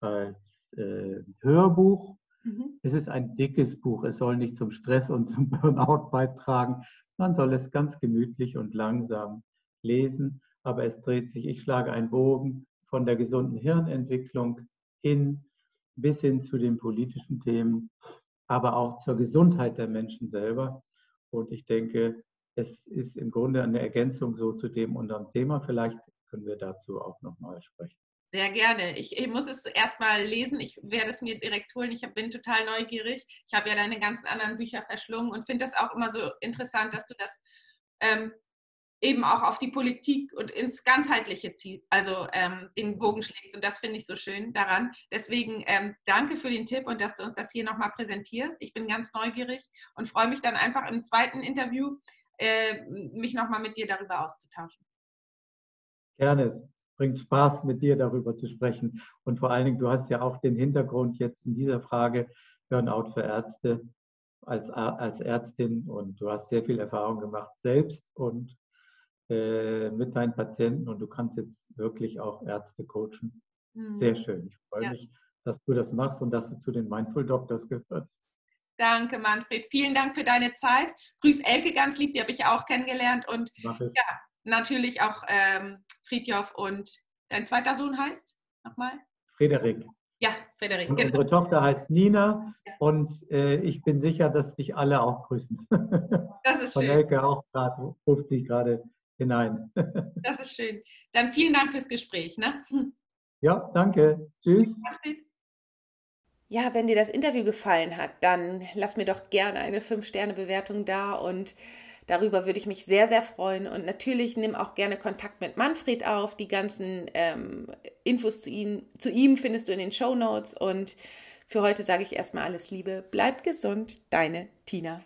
als äh, Hörbuch. Mhm. Es ist ein dickes Buch. Es soll nicht zum Stress und zum Burnout beitragen. Man soll es ganz gemütlich und langsam lesen. Aber es dreht sich, ich schlage einen Bogen von der gesunden Hirnentwicklung hin bis hin zu den politischen Themen, aber auch zur Gesundheit der Menschen selber. Und ich denke, es ist im Grunde eine Ergänzung so zu dem unserem Thema. Vielleicht können wir dazu auch nochmal sprechen. Sehr gerne. Ich, ich muss es erstmal lesen. Ich werde es mir direkt holen. Ich bin total neugierig. Ich habe ja deine ganzen anderen Bücher verschlungen und finde das auch immer so interessant, dass du das ähm, eben auch auf die Politik und ins Ganzheitliche zieht, also ähm, den Bogen schlägst. Und das finde ich so schön daran. Deswegen ähm, danke für den Tipp und dass du uns das hier nochmal präsentierst. Ich bin ganz neugierig und freue mich dann einfach im zweiten Interview, äh, mich nochmal mit dir darüber auszutauschen. Gerne. Bringt Spaß, mit dir darüber zu sprechen. Und vor allen Dingen, du hast ja auch den Hintergrund jetzt in dieser Frage Burnout für Ärzte als, als Ärztin und du hast sehr viel Erfahrung gemacht selbst und äh, mit deinen Patienten und du kannst jetzt wirklich auch Ärzte coachen. Mhm. Sehr schön. Ich freue ja. mich, dass du das machst und dass du zu den Mindful Doctors gehörst. Danke, Manfred. Vielen Dank für deine Zeit. Grüß Elke ganz lieb, die habe ich auch kennengelernt. Und ja, natürlich auch ähm, Friedjof und dein zweiter Sohn heißt nochmal? Frederik. Ja, Frederik. Und genau. Unsere Tochter heißt Nina ja. und äh, ich bin sicher, dass dich alle auch grüßen. Das ist Von schön. Elke auch gerade, ruft sie gerade hinein. Das ist schön. Dann vielen Dank fürs Gespräch. Ne? Ja, danke. Tschüss. Ja, wenn dir das Interview gefallen hat, dann lass mir doch gerne eine 5-Sterne-Bewertung da und darüber würde ich mich sehr, sehr freuen. Und natürlich nimm auch gerne Kontakt mit Manfred auf. Die ganzen ähm, Infos zu ihm, zu ihm findest du in den Show Notes. Und für heute sage ich erstmal alles Liebe. Bleibt gesund, deine Tina.